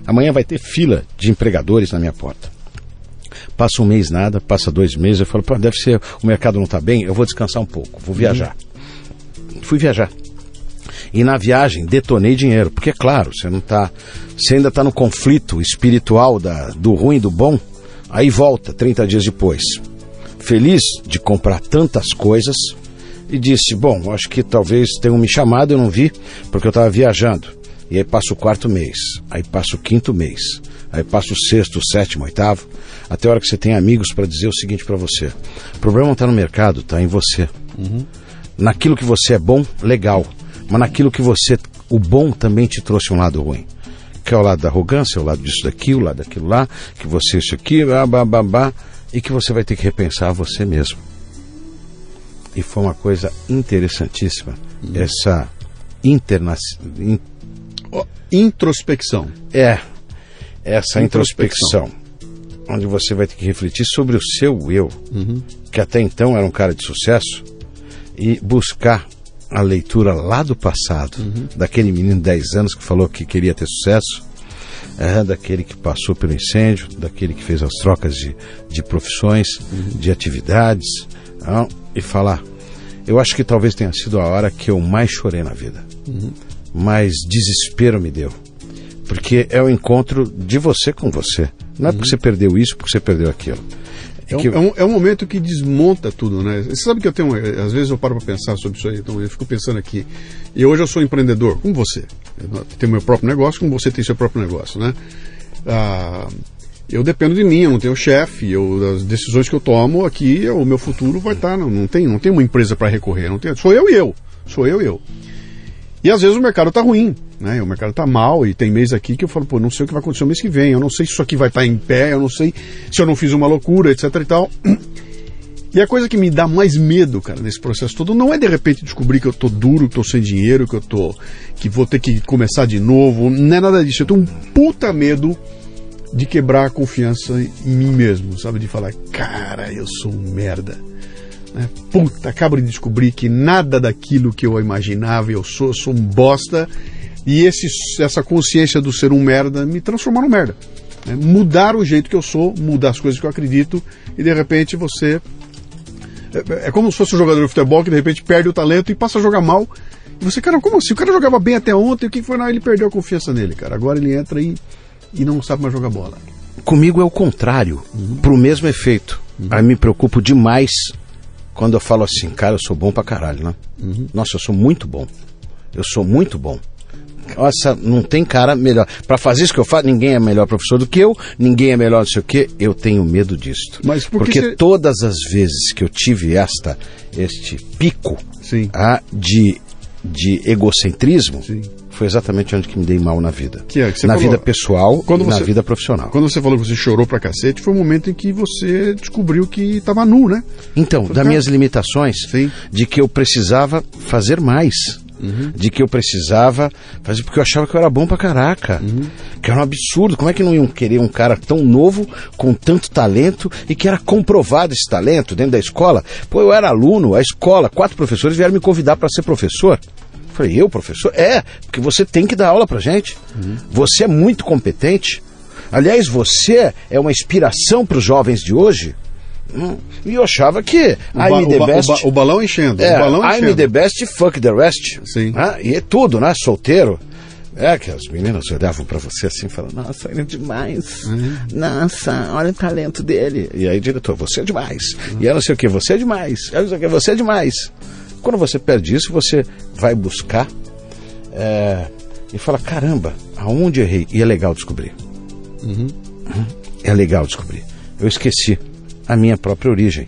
Amanhã vai ter fila de empregadores na minha porta. Passa um mês nada, passa dois meses, eu falo, deve ser, o mercado não está bem, eu vou descansar um pouco, vou viajar. Uhum. Fui viajar. E na viagem detonei dinheiro, porque é claro, você não tá, você ainda está no conflito espiritual da, do ruim e do bom, aí volta 30 dias depois. Feliz de comprar tantas coisas e disse: Bom, acho que talvez tenham me chamado, eu não vi, porque eu estava viajando. E aí passa o quarto mês, aí passa o quinto mês, aí passa o sexto, o sétimo, o oitavo, até a hora que você tem amigos para dizer o seguinte para você: o problema não está no mercado, está em você. Uhum. Naquilo que você é bom, legal. Mas naquilo que você, o bom também te trouxe um lado ruim. Que é o lado da arrogância, o lado disso daqui, o lado daquilo lá, que você isso aqui, babá, e que você vai ter que repensar você mesmo. E foi uma coisa interessantíssima, hum. essa interna... In... introspecção. É, essa introspecção. introspecção. Onde você vai ter que refletir sobre o seu eu, uhum. que até então era um cara de sucesso, e buscar a leitura lá do passado, uhum. daquele menino de 10 anos que falou que queria ter sucesso, é, daquele que passou pelo incêndio, daquele que fez as trocas de, de profissões, uhum. de atividades, e falar. Eu acho que talvez tenha sido a hora que eu mais chorei na vida. Uhum. Mais desespero me deu. Porque é o encontro de você com você. Não é porque uhum. você perdeu isso, porque você perdeu aquilo. É, que... um, é, um, é um momento que desmonta tudo, né? Você sabe que eu tenho. Às vezes eu paro para pensar sobre isso aí, então eu fico pensando aqui. E hoje eu sou empreendedor, como você. Eu tenho meu próprio negócio, como você tem seu próprio negócio, né? Ah, eu dependo de mim, eu não tenho chefe, eu, as decisões que eu tomo aqui, o meu futuro vai estar. Não, não, tem, não tem uma empresa para recorrer, não tem, sou eu e eu. Sou eu e eu. E às vezes o mercado está ruim, né? O mercado está mal e tem mês aqui que eu falo, pô, não sei o que vai acontecer no mês que vem, eu não sei se isso aqui vai estar tá em pé, eu não sei se eu não fiz uma loucura, etc e tal. E a coisa que me dá mais medo, cara, nesse processo todo, não é de repente descobrir que eu tô duro, que tô sem dinheiro, que eu tô. que vou ter que começar de novo. Não é nada disso. Eu tenho um puta medo de quebrar a confiança em mim mesmo, sabe? De falar, cara, eu sou um merda né? Puta, acabo de descobrir que nada daquilo que eu imaginava eu sou, eu sou um bosta. E esse, essa consciência do ser um merda me transformar num merda. Né? Mudar o jeito que eu sou, mudar as coisas que eu acredito, e de repente você. É, é como se fosse um jogador de futebol que de repente perde o talento e passa a jogar mal. E você, cara, como assim? O cara jogava bem até ontem, o que foi? Não, ele perdeu a confiança nele, cara. Agora ele entra e, e não sabe mais jogar bola. Comigo é o contrário, uhum. para o mesmo efeito. Uhum. Aí me preocupo demais quando eu falo assim, cara, eu sou bom pra caralho, né? Uhum. Nossa, eu sou muito bom. Eu sou muito bom. Nossa, não tem cara melhor. Para fazer isso que eu faço, ninguém é melhor professor do que eu, ninguém é melhor não sei o que. Eu tenho medo disto. Mas por porque todas as vezes que eu tive esta, este pico ah, de, de egocentrismo, Sim foi exatamente onde que me dei mal na vida. Que é, que na falou, vida pessoal e na vida profissional. Quando você falou que você chorou pra cacete, foi o momento em que você descobriu que estava nu, né? Então, das minhas limitações, Sim. de que eu precisava fazer mais. Uhum. De que eu precisava fazer, porque eu achava que eu era bom pra caraca. Uhum. Que era um absurdo. Como é que não iam querer um cara tão novo, com tanto talento, e que era comprovado esse talento dentro da escola? Pô, eu era aluno, a escola, quatro professores vieram me convidar para ser professor. Falei, eu, professor? É, porque você tem que dar aula pra gente. Uhum. Você é muito competente. Aliás, você é uma inspiração para os jovens de hoje. Hum, e eu achava que o I'm the best. O, ba o, balão enchendo. É, o balão I'm the best, fuck the rest. Sim. Né? E é tudo, né? Solteiro. É que as meninas olhavam para você assim, falando, nossa, ele é demais. Uhum. Nossa, olha o talento dele. E aí, diretor, você é demais. Uhum. E eu não sei o que, você é demais. Eu não sei o que, você é demais. Quando você perde isso, você vai buscar é, e fala, caramba, aonde errei? E é legal descobrir. Uhum. É legal descobrir. Eu esqueci a minha própria origem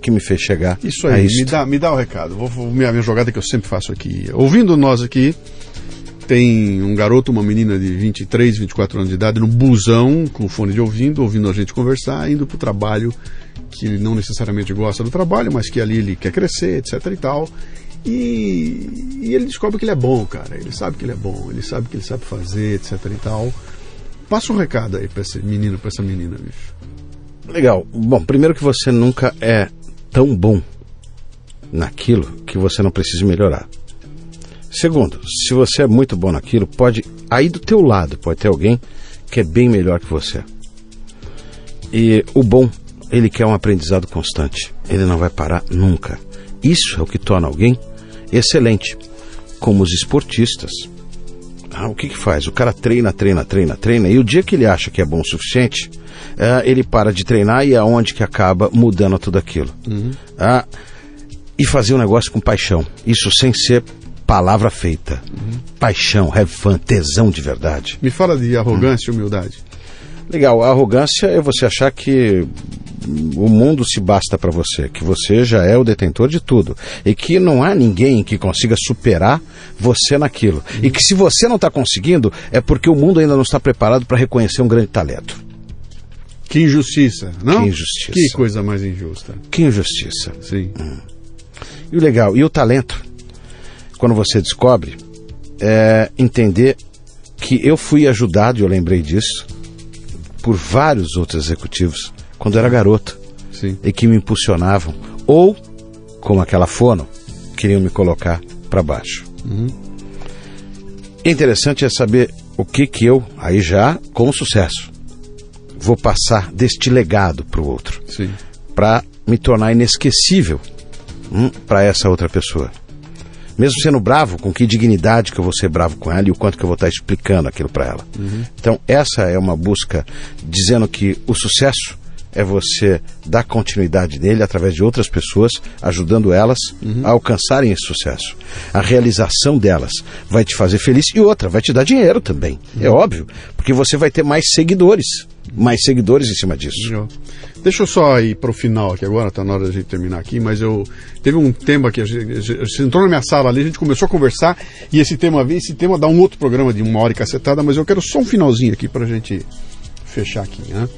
que me fez chegar isso aí, me dá, me dá o recado. Vou, vou minha, minha jogada que eu sempre faço aqui. Ouvindo nós aqui, tem um garoto, uma menina de 23, 24 anos de idade, no busão, com fone de ouvindo, ouvindo a gente conversar, indo para o trabalho, que ele não necessariamente gosta do trabalho, mas que ali ele quer crescer, etc e tal. E, e, ele descobre que ele é bom, cara. Ele sabe que ele é bom, ele sabe que ele sabe fazer, etc e tal. Passa um recado aí para esse menino, para essa menina, bicho. Legal. Bom, primeiro que você nunca é tão bom naquilo que você não precisa melhorar. Segundo, se você é muito bom naquilo, pode aí do teu lado pode ter alguém que é bem melhor que você. E o bom, ele quer um aprendizado constante. Ele não vai parar nunca. Isso é o que torna alguém excelente, como os esportistas. Ah, o que, que faz? O cara treina, treina, treina, treina, e o dia que ele acha que é bom o suficiente, ah, ele para de treinar e é onde que acaba mudando tudo aquilo. Uhum. Ah, e fazer um negócio com paixão. Isso sem ser palavra feita. Uhum. Paixão, have fun, tesão de verdade. Me fala de arrogância e humildade. Legal, a arrogância é você achar que o mundo se basta para você, que você já é o detentor de tudo e que não há ninguém que consiga superar você naquilo. Uhum. E que se você não está conseguindo, é porque o mundo ainda não está preparado para reconhecer um grande talento. Que injustiça, não? Que injustiça. Que coisa mais injusta. Que injustiça. Sim. Hum. E o legal, e o talento? Quando você descobre, é entender que eu fui ajudado, e eu lembrei disso, por vários outros executivos quando eu era garoto. Sim. E que me impulsionavam. Ou, como aquela fono, queriam me colocar para baixo. Uhum. Interessante é saber o que que eu, aí já com sucesso, vou passar deste legado para o outro. Para me tornar inesquecível hum, para essa outra pessoa mesmo sendo bravo, com que dignidade que eu vou ser bravo com ela e o quanto que eu vou estar explicando aquilo para ela. Uhum. Então, essa é uma busca dizendo que o sucesso é você dar continuidade nele através de outras pessoas, ajudando elas uhum. a alcançarem esse sucesso. A realização delas vai te fazer feliz e outra, vai te dar dinheiro também. É uhum. É óbvio, porque você vai ter mais seguidores mais seguidores em cima disso. Deixa eu só ir para o final aqui agora, está na hora de gente terminar aqui, mas eu teve um tema que a gente, você entrou na minha sala ali, a gente começou a conversar e esse tema esse tema dá um outro programa de uma hora e cacetada, mas eu quero só um finalzinho aqui para a gente fechar aqui, né?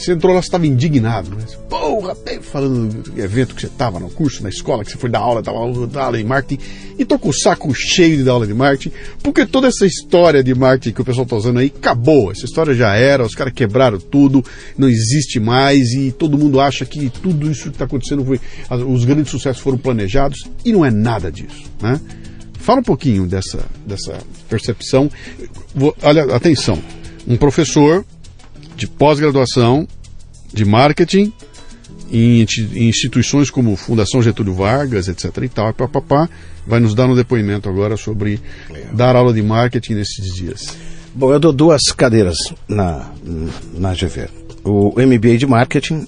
Você entrou lá, você estava indignado, né? Porra, falando do evento que você estava no curso, na escola, que você foi dar aula, dava aula de marketing, e tô com o saco cheio de dar aula de marketing, porque toda essa história de marketing que o pessoal está usando aí acabou. Essa história já era, os caras quebraram tudo, não existe mais, e todo mundo acha que tudo isso que está acontecendo foi. Os grandes sucessos foram planejados, e não é nada disso, né? Fala um pouquinho dessa, dessa percepção. Olha, atenção, um professor de pós-graduação de marketing em instituições como Fundação Getúlio Vargas, etc. e tal, papapá, vai nos dar um depoimento agora sobre dar aula de marketing nesses dias. Bom, eu dou duas cadeiras na, na GV. O MBA de Marketing,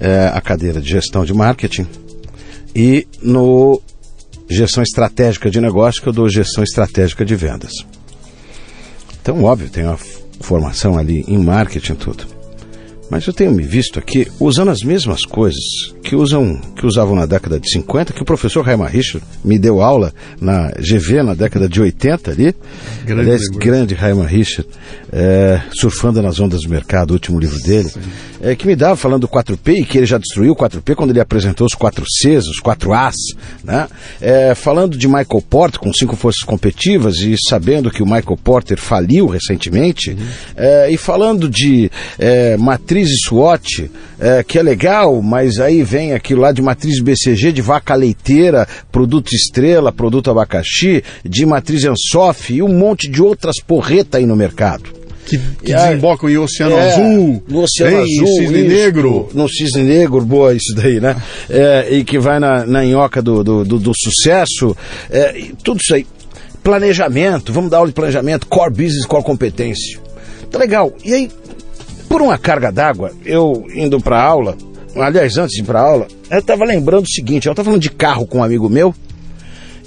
é a cadeira de Gestão de Marketing, e no Gestão Estratégica de Negócio, que eu dou Gestão Estratégica de Vendas. Então, óbvio, tem uma formação ali em marketing tudo. Mas eu tenho me visto aqui usando as mesmas coisas que usam que usavam na década de 50, que o professor Raimar Richard me deu aula na GV na década de 80 ali. Grande, Aliás, grande Raimar Richard, é, surfando nas ondas do mercado, o último livro dele, é, que me dava falando do 4P e que ele já destruiu o 4P quando ele apresentou os 4Cs, os 4As, né? É, falando de Michael Porter com cinco forças competitivas e sabendo que o Michael Porter faliu recentemente, uhum. É, e falando de é, matriz SWOT, é, que é legal, mas aí vem aquilo lá de matriz BCG, de vaca leiteira, produto estrela, produto abacaxi, de matriz Ansoff e um monte de outras porretas aí no mercado que, que desembocam em Oceano é, Azul, no Oceano hein, Azul, Cisne isso, Negro. No Cisne Negro, boa isso daí, né? É, e que vai na, na nhoca do, do, do, do sucesso, é, tudo isso aí. planejamento, vamos dar aula de planejamento, core business, core competência. Tá legal. E aí, por uma carga d'água, eu indo para aula, aliás, antes de ir para aula, eu tava lembrando o seguinte, eu tava falando de carro com um amigo meu,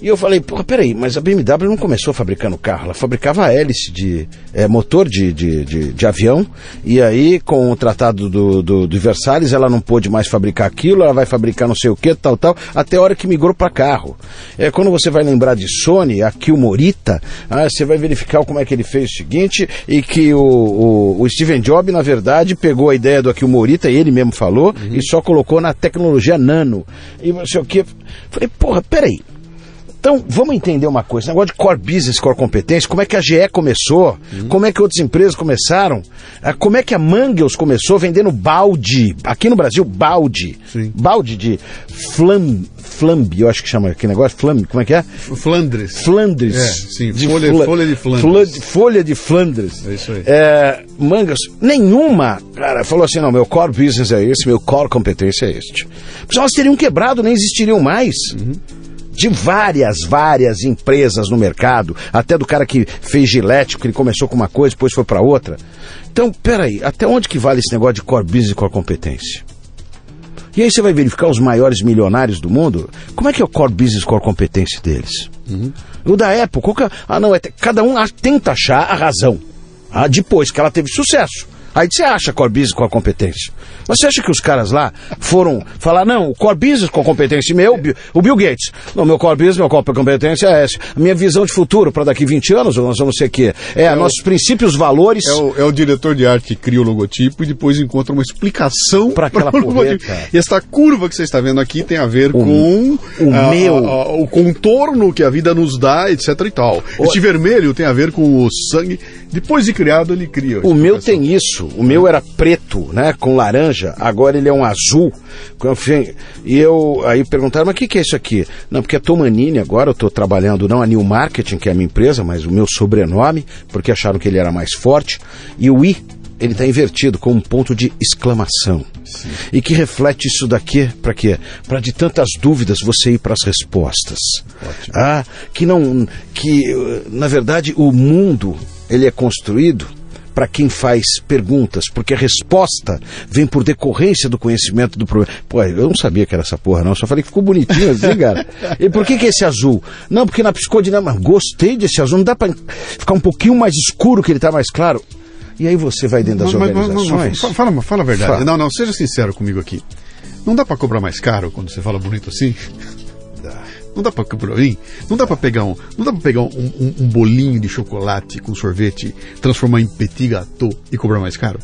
e eu falei, porra, peraí, mas a BMW não começou fabricando carro, ela fabricava hélice de é, motor de, de, de, de, avião, e aí com o tratado do, do, do, Versalhes ela não pôde mais fabricar aquilo, ela vai fabricar não sei o que, tal, tal, até a hora que migrou para carro. É, quando você vai lembrar de Sony, aqui o Morita, ah, você vai verificar como é que ele fez o seguinte, e que o, o, o Steven Jobs, na verdade, pegou a ideia do aqui o Morita, ele mesmo falou, uhum. e só colocou na tecnologia nano. E não sei o que. Falei, porra, peraí. Então, vamos entender uma coisa, negócio de core business, core competência, como é que a GE começou, uhum. como é que outras empresas começaram, ah, como é que a Mangels começou vendendo balde, aqui no Brasil, balde, Sim. balde de flam, flambe, eu acho que chama aquele negócio, flambe, como é que é? Flandres. Flandres. É, sim, de folha, fla, folha de Flandres. folha de Flandres. É isso aí. É, mangas, nenhuma, cara, falou assim, não, meu core business é esse, meu core competência é este. Porque elas teriam quebrado, nem existiriam mais. Uhum de várias, várias empresas no mercado, até do cara que fez Gillette, que ele começou com uma coisa, depois foi para outra. Então, peraí, até onde que vale esse negócio de core business e core competência? E aí você vai verificar os maiores milionários do mundo, como é que é o core business, core competência deles? Uhum. O da Apple, é, ah não, é, cada um tenta achar a razão. Ah, depois que ela teve sucesso. Aí você acha core business com a competência. Mas você acha que os caras lá foram falar, não, o core business com competência meu, o Bill Gates. Não, meu core business, meu core competência é essa. A minha visão de futuro para daqui 20 anos, nós vamos ser que é, é nossos o, princípios, valores. É o, é o, diretor de arte que cria o logotipo e depois encontra uma explicação para aquela porreta. E essa curva que você está vendo aqui tem a ver o, com o a, meu a, a, o contorno que a vida nos dá, etc e tal. O... Este vermelho tem a ver com o sangue. Depois de criado, ele cria. O meu tem isso. O meu era preto, né, com laranja, agora ele é um azul. E eu aí perguntaram, mas o que, que é isso aqui? Não, porque é Tomanini agora, eu estou trabalhando não a New Marketing, que é a minha empresa, mas o meu sobrenome, porque acharam que ele era mais forte. E o I ele está invertido com um ponto de exclamação. Sim. E que reflete isso daqui para quê? Para de tantas dúvidas você ir para as respostas. Ótimo. Ah, que não que na verdade o mundo ele é construído para quem faz perguntas, porque a resposta vem por decorrência do conhecimento do problema. Pô, eu não sabia que era essa porra, não. Só falei que ficou bonitinho assim, cara. E por que, que é esse azul? Não, porque na psicodinâmica, gostei desse azul, não dá para ficar um pouquinho mais escuro que ele está mais claro. E aí você vai dentro das mas, organizações. Mas, mas, fala, fala a verdade. Fala. Não, não, seja sincero comigo aqui. Não dá para cobrar mais caro quando você fala bonito assim? Não dá para não dá para pegar um, não dá para pegar um, um, um, bolinho de chocolate com sorvete, transformar em petit gâteau e cobrar mais caro.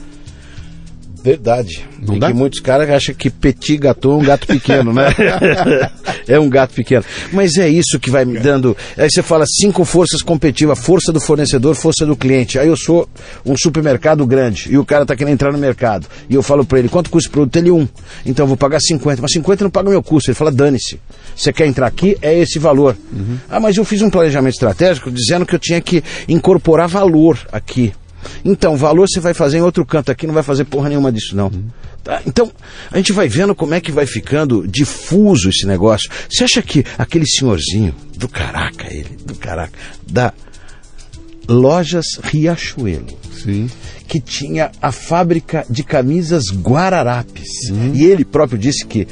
Verdade. Não e dá? que muitos caras acham que petit gâteau é um gato pequeno, né? é um gato pequeno. Mas é isso que vai me dando. Aí você fala cinco forças competitivas: força do fornecedor, força do cliente. Aí eu sou um supermercado grande e o cara tá querendo entrar no mercado. E eu falo para ele: quanto custa o produto? Ele um. Então eu vou pagar 50. Mas 50 não paga o meu custo. Ele fala: dane-se. Você quer entrar aqui? É esse valor. Uhum. Ah, mas eu fiz um planejamento estratégico dizendo que eu tinha que incorporar valor aqui. Então, valor você vai fazer em outro canto, aqui não vai fazer porra nenhuma disso, não. Uhum. Tá? Então, a gente vai vendo como é que vai ficando difuso esse negócio. Você acha que aquele senhorzinho, do caraca ele, do caraca, da Lojas Riachuelo, Sim. que tinha a fábrica de camisas Guararapes, uhum. e ele próprio disse que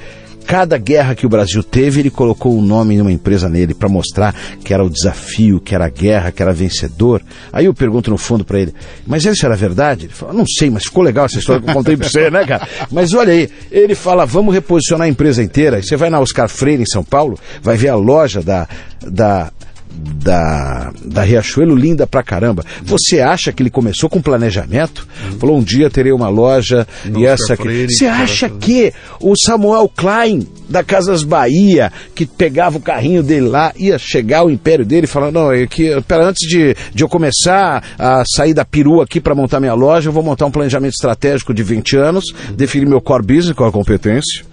cada guerra que o Brasil teve, ele colocou o nome de uma empresa nele para mostrar que era o desafio, que era a guerra, que era vencedor. Aí eu pergunto no fundo para ele, mas isso era verdade? Ele fala, não sei, mas ficou legal essa história que eu contei para você, né, cara? Mas olha aí, ele fala, vamos reposicionar a empresa inteira. Você vai na Oscar Freire em São Paulo, vai ver a loja da, da da, da Riachuelo linda pra caramba. Você acha que ele começou com planejamento? Uhum. Falou um dia terei uma loja e essa aqui. Você acha que o Samuel Klein da Casas Bahia, que pegava o carrinho dele lá, ia chegar ao império dele e falar, não, é que, pera, antes de, de eu começar a sair da perua aqui para montar minha loja, eu vou montar um planejamento estratégico de 20 anos, uhum. definir meu core business, qual a competência.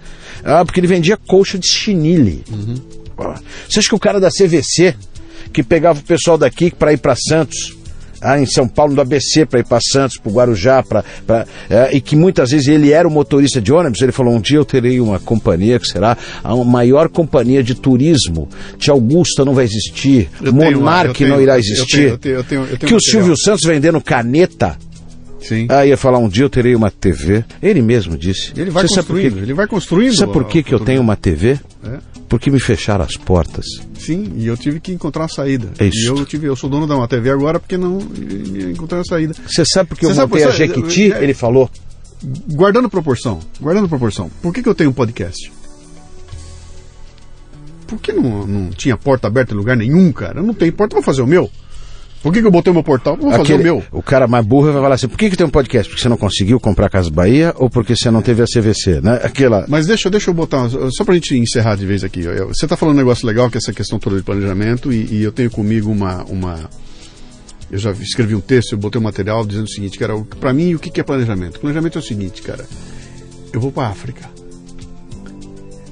Ah, porque ele vendia colcha de chinile. Uhum. Você acha que o cara da CVC que pegava o pessoal daqui para ir para Santos. ah, em São Paulo, do ABC, para ir para Santos, para Guarujá, pra, pra, é, e que muitas vezes ele era o motorista de ônibus. Ele falou: um dia eu terei uma companhia que será a maior companhia de turismo. Tia Augusta não vai existir, Monarque não irá existir. que o Silvio Santos vendendo caneta Sim. Ah, ia falar um dia eu terei uma TV. Ele mesmo disse. Ele vai Você construindo. Sabe ele vai construindo. Sabe por que, que eu tenho uma TV? É. Porque me fecharam as portas. Sim, e eu tive que encontrar a saída. É isso. E eu tive, eu sou dono de uma TV agora porque não encontrei a saída. Você sabe porque Você eu sabe montei por- a Jequiti? é- Ele falou. Guardando proporção, guardando proporção. Por que, que eu tenho um podcast? Por que não, não tinha porta aberta em lugar nenhum, cara? Eu não tenho porta, vou fazer o meu. Por que, que eu botei o meu portal? Vou fazer Aquele- o meu. o cara mais burro vai falar assim: por que, que tem um podcast? Porque você não conseguiu comprar a Casa Bahia ou porque você não teve a CVC, né? Aquela. Mas deixa, deixa eu botar, só pra gente encerrar de vez aqui. Você tá falando um negócio legal, que é essa questão toda de planejamento, e, e eu tenho comigo uma, uma. Eu já escrevi um texto, eu botei um material dizendo o seguinte, cara, pra mim, o que que é planejamento? Planejamento é o seguinte, cara. Eu vou pra África.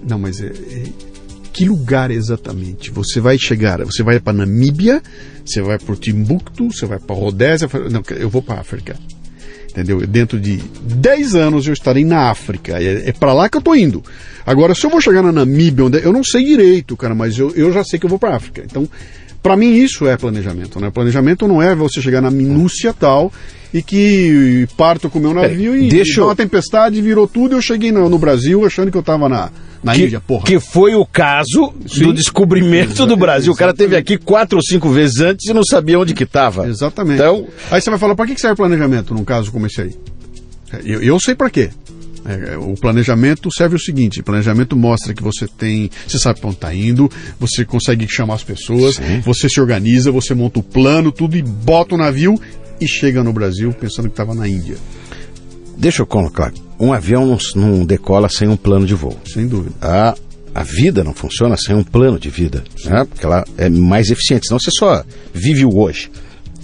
Não, mas é, é- que lugar exatamente? Você vai chegar, você vai para Namíbia, você vai para Timbuktu, você vai para Rodésia, não, eu vou para África. Entendeu? Dentro de 10 anos eu estarei na África. É, é para lá que eu tô indo. Agora, se eu vou chegar na Namíbia, onde eu não sei direito, cara, mas eu, eu já sei que eu vou para África. Então, para mim isso é planejamento, né? Planejamento não é você chegar na minúcia tal e que parto com o meu navio e deixa dá eu- uma tempestade, virou tudo e eu cheguei no, no Brasil achando que eu tava na, na que, Índia, porra. que foi o caso Sim. do descobrimento do Brasil. O cara teve aqui quatro ou cinco vezes antes e não sabia onde que estava. Exatamente. Então, Aí você vai falar, para que serve planejamento num caso como esse aí? É, Eu, eu sei para quê. É, o planejamento serve o seguinte: planejamento mostra que você tem, você sabe para onde está indo, você consegue chamar as pessoas, Sim. você se organiza, você monta o plano, tudo e bota o navio e chega no Brasil pensando que estava na Índia. Deixa eu colocar. Um avião não, não decola sem um plano de voo. Sem dúvida. A, a vida não funciona sem um plano de vida, né? porque ela é mais eficiente, senão você só vive o hoje.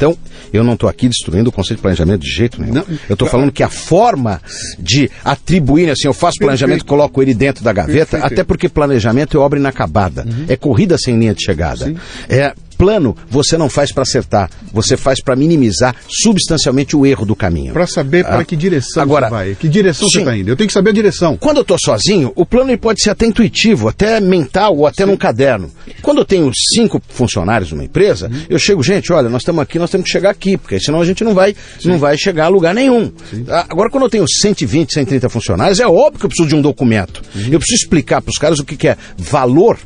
Então, eu não estou aqui destruindo o conceito de planejamento de jeito nenhum. Não. eu estou falando que a forma de atribuir, assim, eu faço planejamento e Perfeito. coloco ele dentro da gaveta, Perfeito. até porque planejamento é obra inacabada. É corrida sem linha de chegada. Sim. É plano, você não faz para acertar, você faz para minimizar substancialmente o erro do caminho. Para saber para Ah, que direção agora, você vai, que direção você sim. está indo. Eu tenho que saber a direção. Quando eu estou sozinho, o plano pode ser até intuitivo, até mental ou até num caderno. Quando eu tenho cinco funcionários numa empresa, Uhum. eu chego, gente, olha, nós estamos aqui, nós temos que chegar aqui, porque senão a gente não vai, não vai chegar a lugar nenhum. Ah, Agora, quando eu tenho 120, 130 funcionários, é óbvio que eu preciso de um documento. Uhum. Eu preciso explicar para os caras o que, que é valor.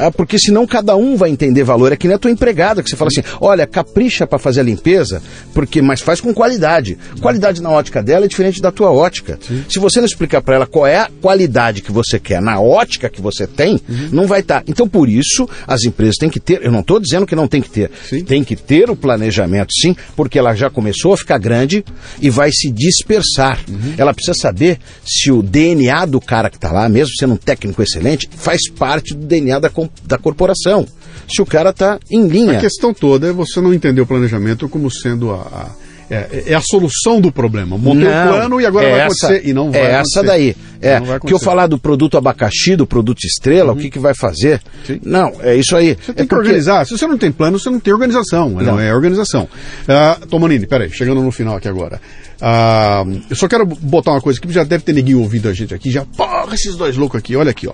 Ah, porque senão cada um vai entender valor. É que nem a tua empregada, que você fala assim: olha, capricha para fazer a limpeza, porque mas faz com qualidade. Qualidade na ótica dela é diferente da tua ótica. Se você não explicar para ela qual é a qualidade que você quer na ótica que você tem, não vai estar. Então, por isso, as empresas têm que ter. Eu não estou dizendo que não tem que ter. Sim. Tem que ter o planejamento, sim, porque ela já começou a ficar grande e vai se dispersar. Ela precisa saber se o DNA do cara que está lá, mesmo sendo um técnico excelente, faz parte do DNA da, com- da corporação. Se o cara está em linha. A questão toda é você não entender o planejamento como sendo a, a- é, é a solução do problema. Montei o Não, plano e agora é vai essa- acontecer. E não vai É acontecer. essa daí. É, que eu falar do produto abacaxi, do produto estrela, o que, que vai fazer? Sim. Não, é isso aí. Você tem é que organizar. Se você não tem plano, você não tem organização. Não, Não. é organização. Ah, Tomanini, peraí, chegando no final aqui agora. Ah, eu só quero botar uma coisa que já deve ter ninguém ouvido a gente aqui. Já, porra, esses dois loucos aqui, olha aqui, ó.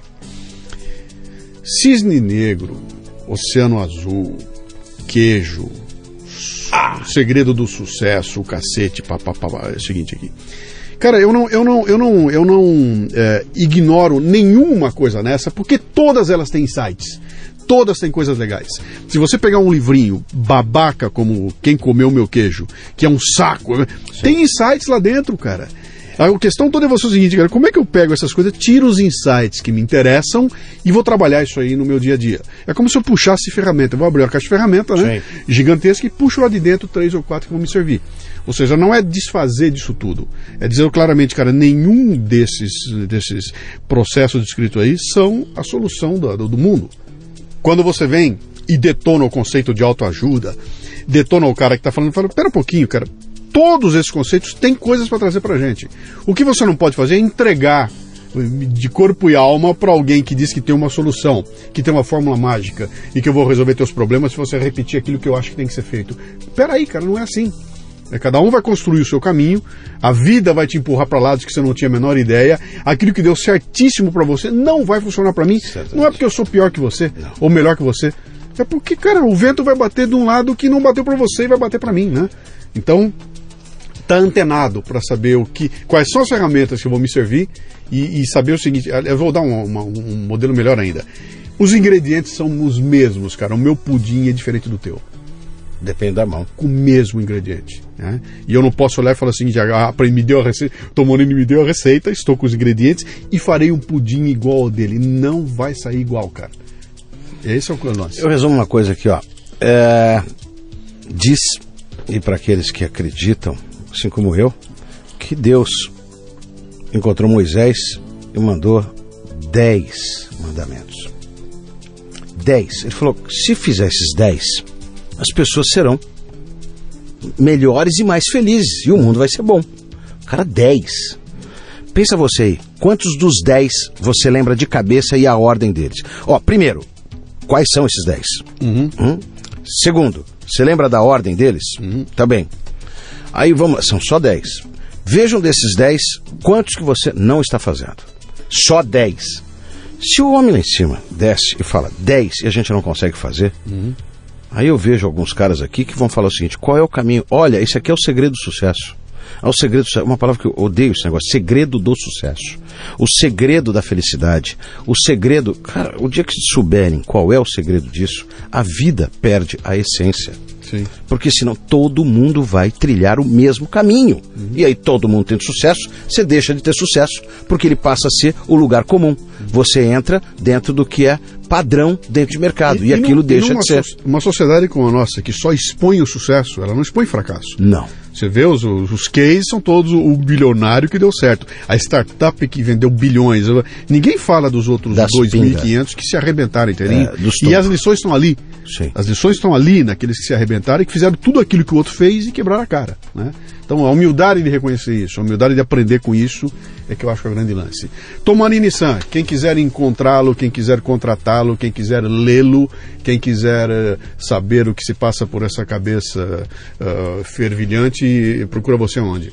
Cisne negro, oceano azul, queijo, o segredo do sucesso, o cacete, papapá. É o seguinte aqui. Cara, eu não, eu não, eu não, eu não é, ignoro nenhuma coisa nessa, porque todas elas têm insights. Todas têm coisas legais. Se você pegar um livrinho babaca como Quem Comeu Meu Queijo, que é um saco, tem insights lá dentro, cara. A questão toda é você o seguinte, cara, como é que eu pego essas coisas, tiro os insights que me interessam e vou trabalhar isso aí no meu dia a dia? É como se eu puxasse ferramenta. Eu vou abrir uma caixa de ferramenta, né? Sim. Gigantesca e puxo lá de dentro três ou quatro que vão me servir. Ou seja, não é desfazer disso tudo. É dizer claramente, cara, nenhum desses, desses processos descritos aí são a solução do, do, do mundo. Quando você vem e detona o conceito de autoajuda, detona o cara que está falando, fala, pera um pouquinho, cara, todos esses conceitos têm coisas para trazer para gente. O que você não pode fazer é entregar de corpo e alma para alguém que diz que tem uma solução, que tem uma fórmula mágica e que eu vou resolver teus problemas se você repetir aquilo que eu acho que tem que ser feito. Peraí, cara, não é assim. É, cada um vai construir o seu caminho, a vida vai te empurrar para lados que você não tinha a menor ideia. Aquilo que deu certíssimo para você não vai funcionar para mim. Certamente. Não é porque eu sou pior que você não. ou melhor que você. É porque, cara, o vento vai bater de um lado que não bateu para você e vai bater para mim, né? Então, tá antenado para saber o que, quais são as ferramentas que vou me servir e, e saber o seguinte. Eu vou dar um, uma, um modelo melhor ainda. Os ingredientes são os mesmos, cara. O meu pudim é diferente do teu. Depende da mão. Com o mesmo ingrediente. Né? E eu não posso olhar e falar assim, ah, me deu a receita, Tomonini me deu a receita, estou com os ingredientes e farei um pudim igual ao dele. Não vai sair igual, cara. Esse é o lance. Eu resumo uma coisa aqui, ó. É, diz, e para aqueles que acreditam, assim como eu, que Deus encontrou Moisés e mandou dez mandamentos. Dez. Ele falou: se fizer esses dez, as pessoas serão melhores e mais felizes e o mundo vai ser bom. Cara, 10. Pensa você aí, quantos dos 10 você lembra de cabeça e a ordem deles? Ó, primeiro, quais são esses 10? Uhum. Hum? Segundo, você lembra da ordem deles? Uhum. Tá bem. Aí vamos, são só 10. Vejam desses 10, quantos que você não está fazendo. Só 10. Se o homem lá em cima desce e fala 10 e a gente não consegue fazer, uhum. Aí eu vejo alguns caras aqui que vão falar o seguinte: qual é o caminho? Olha, esse aqui é o segredo do sucesso. É o segredo, uma palavra que eu odeio esse negócio, segredo do sucesso. O segredo da felicidade. O segredo, cara, o dia que souberem qual é o segredo disso, a vida perde a essência. Sim. Porque senão todo mundo vai trilhar o mesmo caminho. Uhum. E aí todo mundo tendo sucesso, você deixa de ter sucesso, porque ele passa a ser o lugar comum. Uhum. Você entra dentro do que é padrão dentro de mercado. E, e, e aquilo não, deixa de ser. So uma sociedade como a nossa, que só expõe o sucesso, ela não expõe fracasso. Não. Você vê, os, os cases são todos o bilionário que deu certo. A startup que vendeu bilhões. Ninguém fala dos outros 2.500 que se arrebentaram inteirinho. É, e as lições estão ali. Sim. As lições estão ali naqueles que se arrebentaram e que fizeram tudo aquilo que o outro fez e quebraram a cara. Né? Então a humildade de reconhecer isso, a humildade de aprender com isso é que eu acho que é o grande lance. Tomanini San, quem quiser encontrá-lo, quem quiser contratá-lo, quem quiser lê-lo, quem quiser uh, saber o que se passa por essa cabeça uh, fervilhante, procura você onde?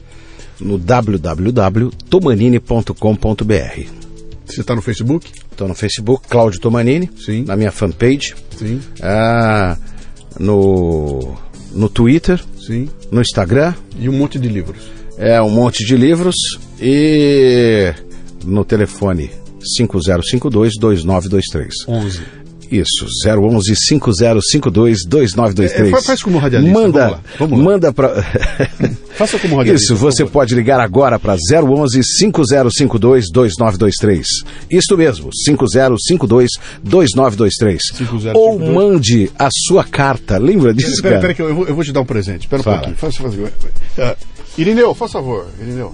No www.tomanini.com.br. Você está no Facebook? Estou no Facebook, Cláudio Tomanini. Sim. Na minha fanpage. Sim. Ah, no, no Twitter. Sim. No Instagram. E um monte de livros. É, um monte de livros. E no telefone 5052 2923. 11. Isso, 011 5052 2923. É, faz como radialista. Manda, vamos lá, vamos lá. manda para Faça como radialista. Isso, você pode ligar agora para 011 5052 2923. Isto mesmo, 5052 2923. 5052. Ou mande a sua carta. Lembra disso, pera, cara? Pera, que eu, eu, vou, te dar um presente. Espera um pouquinho. Faça, faça. Uh, Irineu, faz favor. Irineu.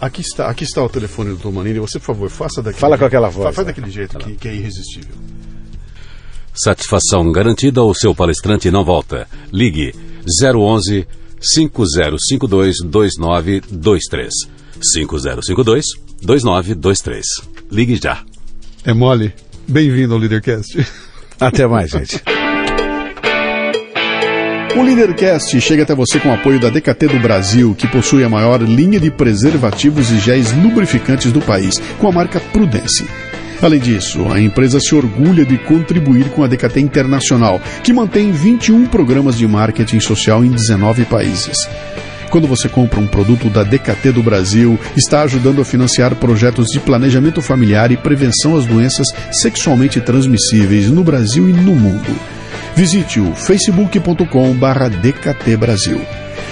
Aqui está, aqui está o telefone do Tomanini. Você, por favor, faça daquele Fala com aquela voz. Faz daquele jeito que, que é irresistível. Satisfação garantida ou seu palestrante não volta. Ligue 011 5052 2923. 5052 2923. Ligue já. É mole. Bem-vindo ao Leadercast. Até mais, gente. O Leadercast chega até você com o apoio da DKT do Brasil, que possui a maior linha de preservativos e géis lubrificantes do país, com a marca Prudence. Além disso, a empresa se orgulha de contribuir com a DKT Internacional, que mantém 21 programas de marketing social em 19 países. Quando você compra um produto da DKT do Brasil, está ajudando a financiar projetos de planejamento familiar e prevenção às doenças sexualmente transmissíveis no Brasil e no mundo. Visite o facebook.com/dkt Brasil.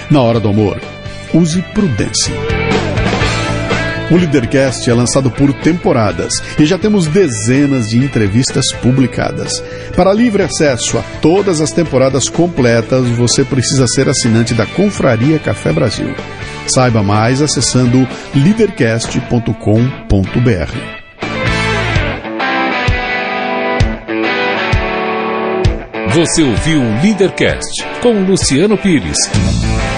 Na hora do amor, use prudência. O Leadercast é lançado por temporadas e já temos dezenas de entrevistas publicadas. Para livre acesso a todas as temporadas completas, você precisa ser assinante da Confraria Café Brasil. Saiba mais acessando leadercast.com.br. Você ouviu o Leadercast com Luciano Pires.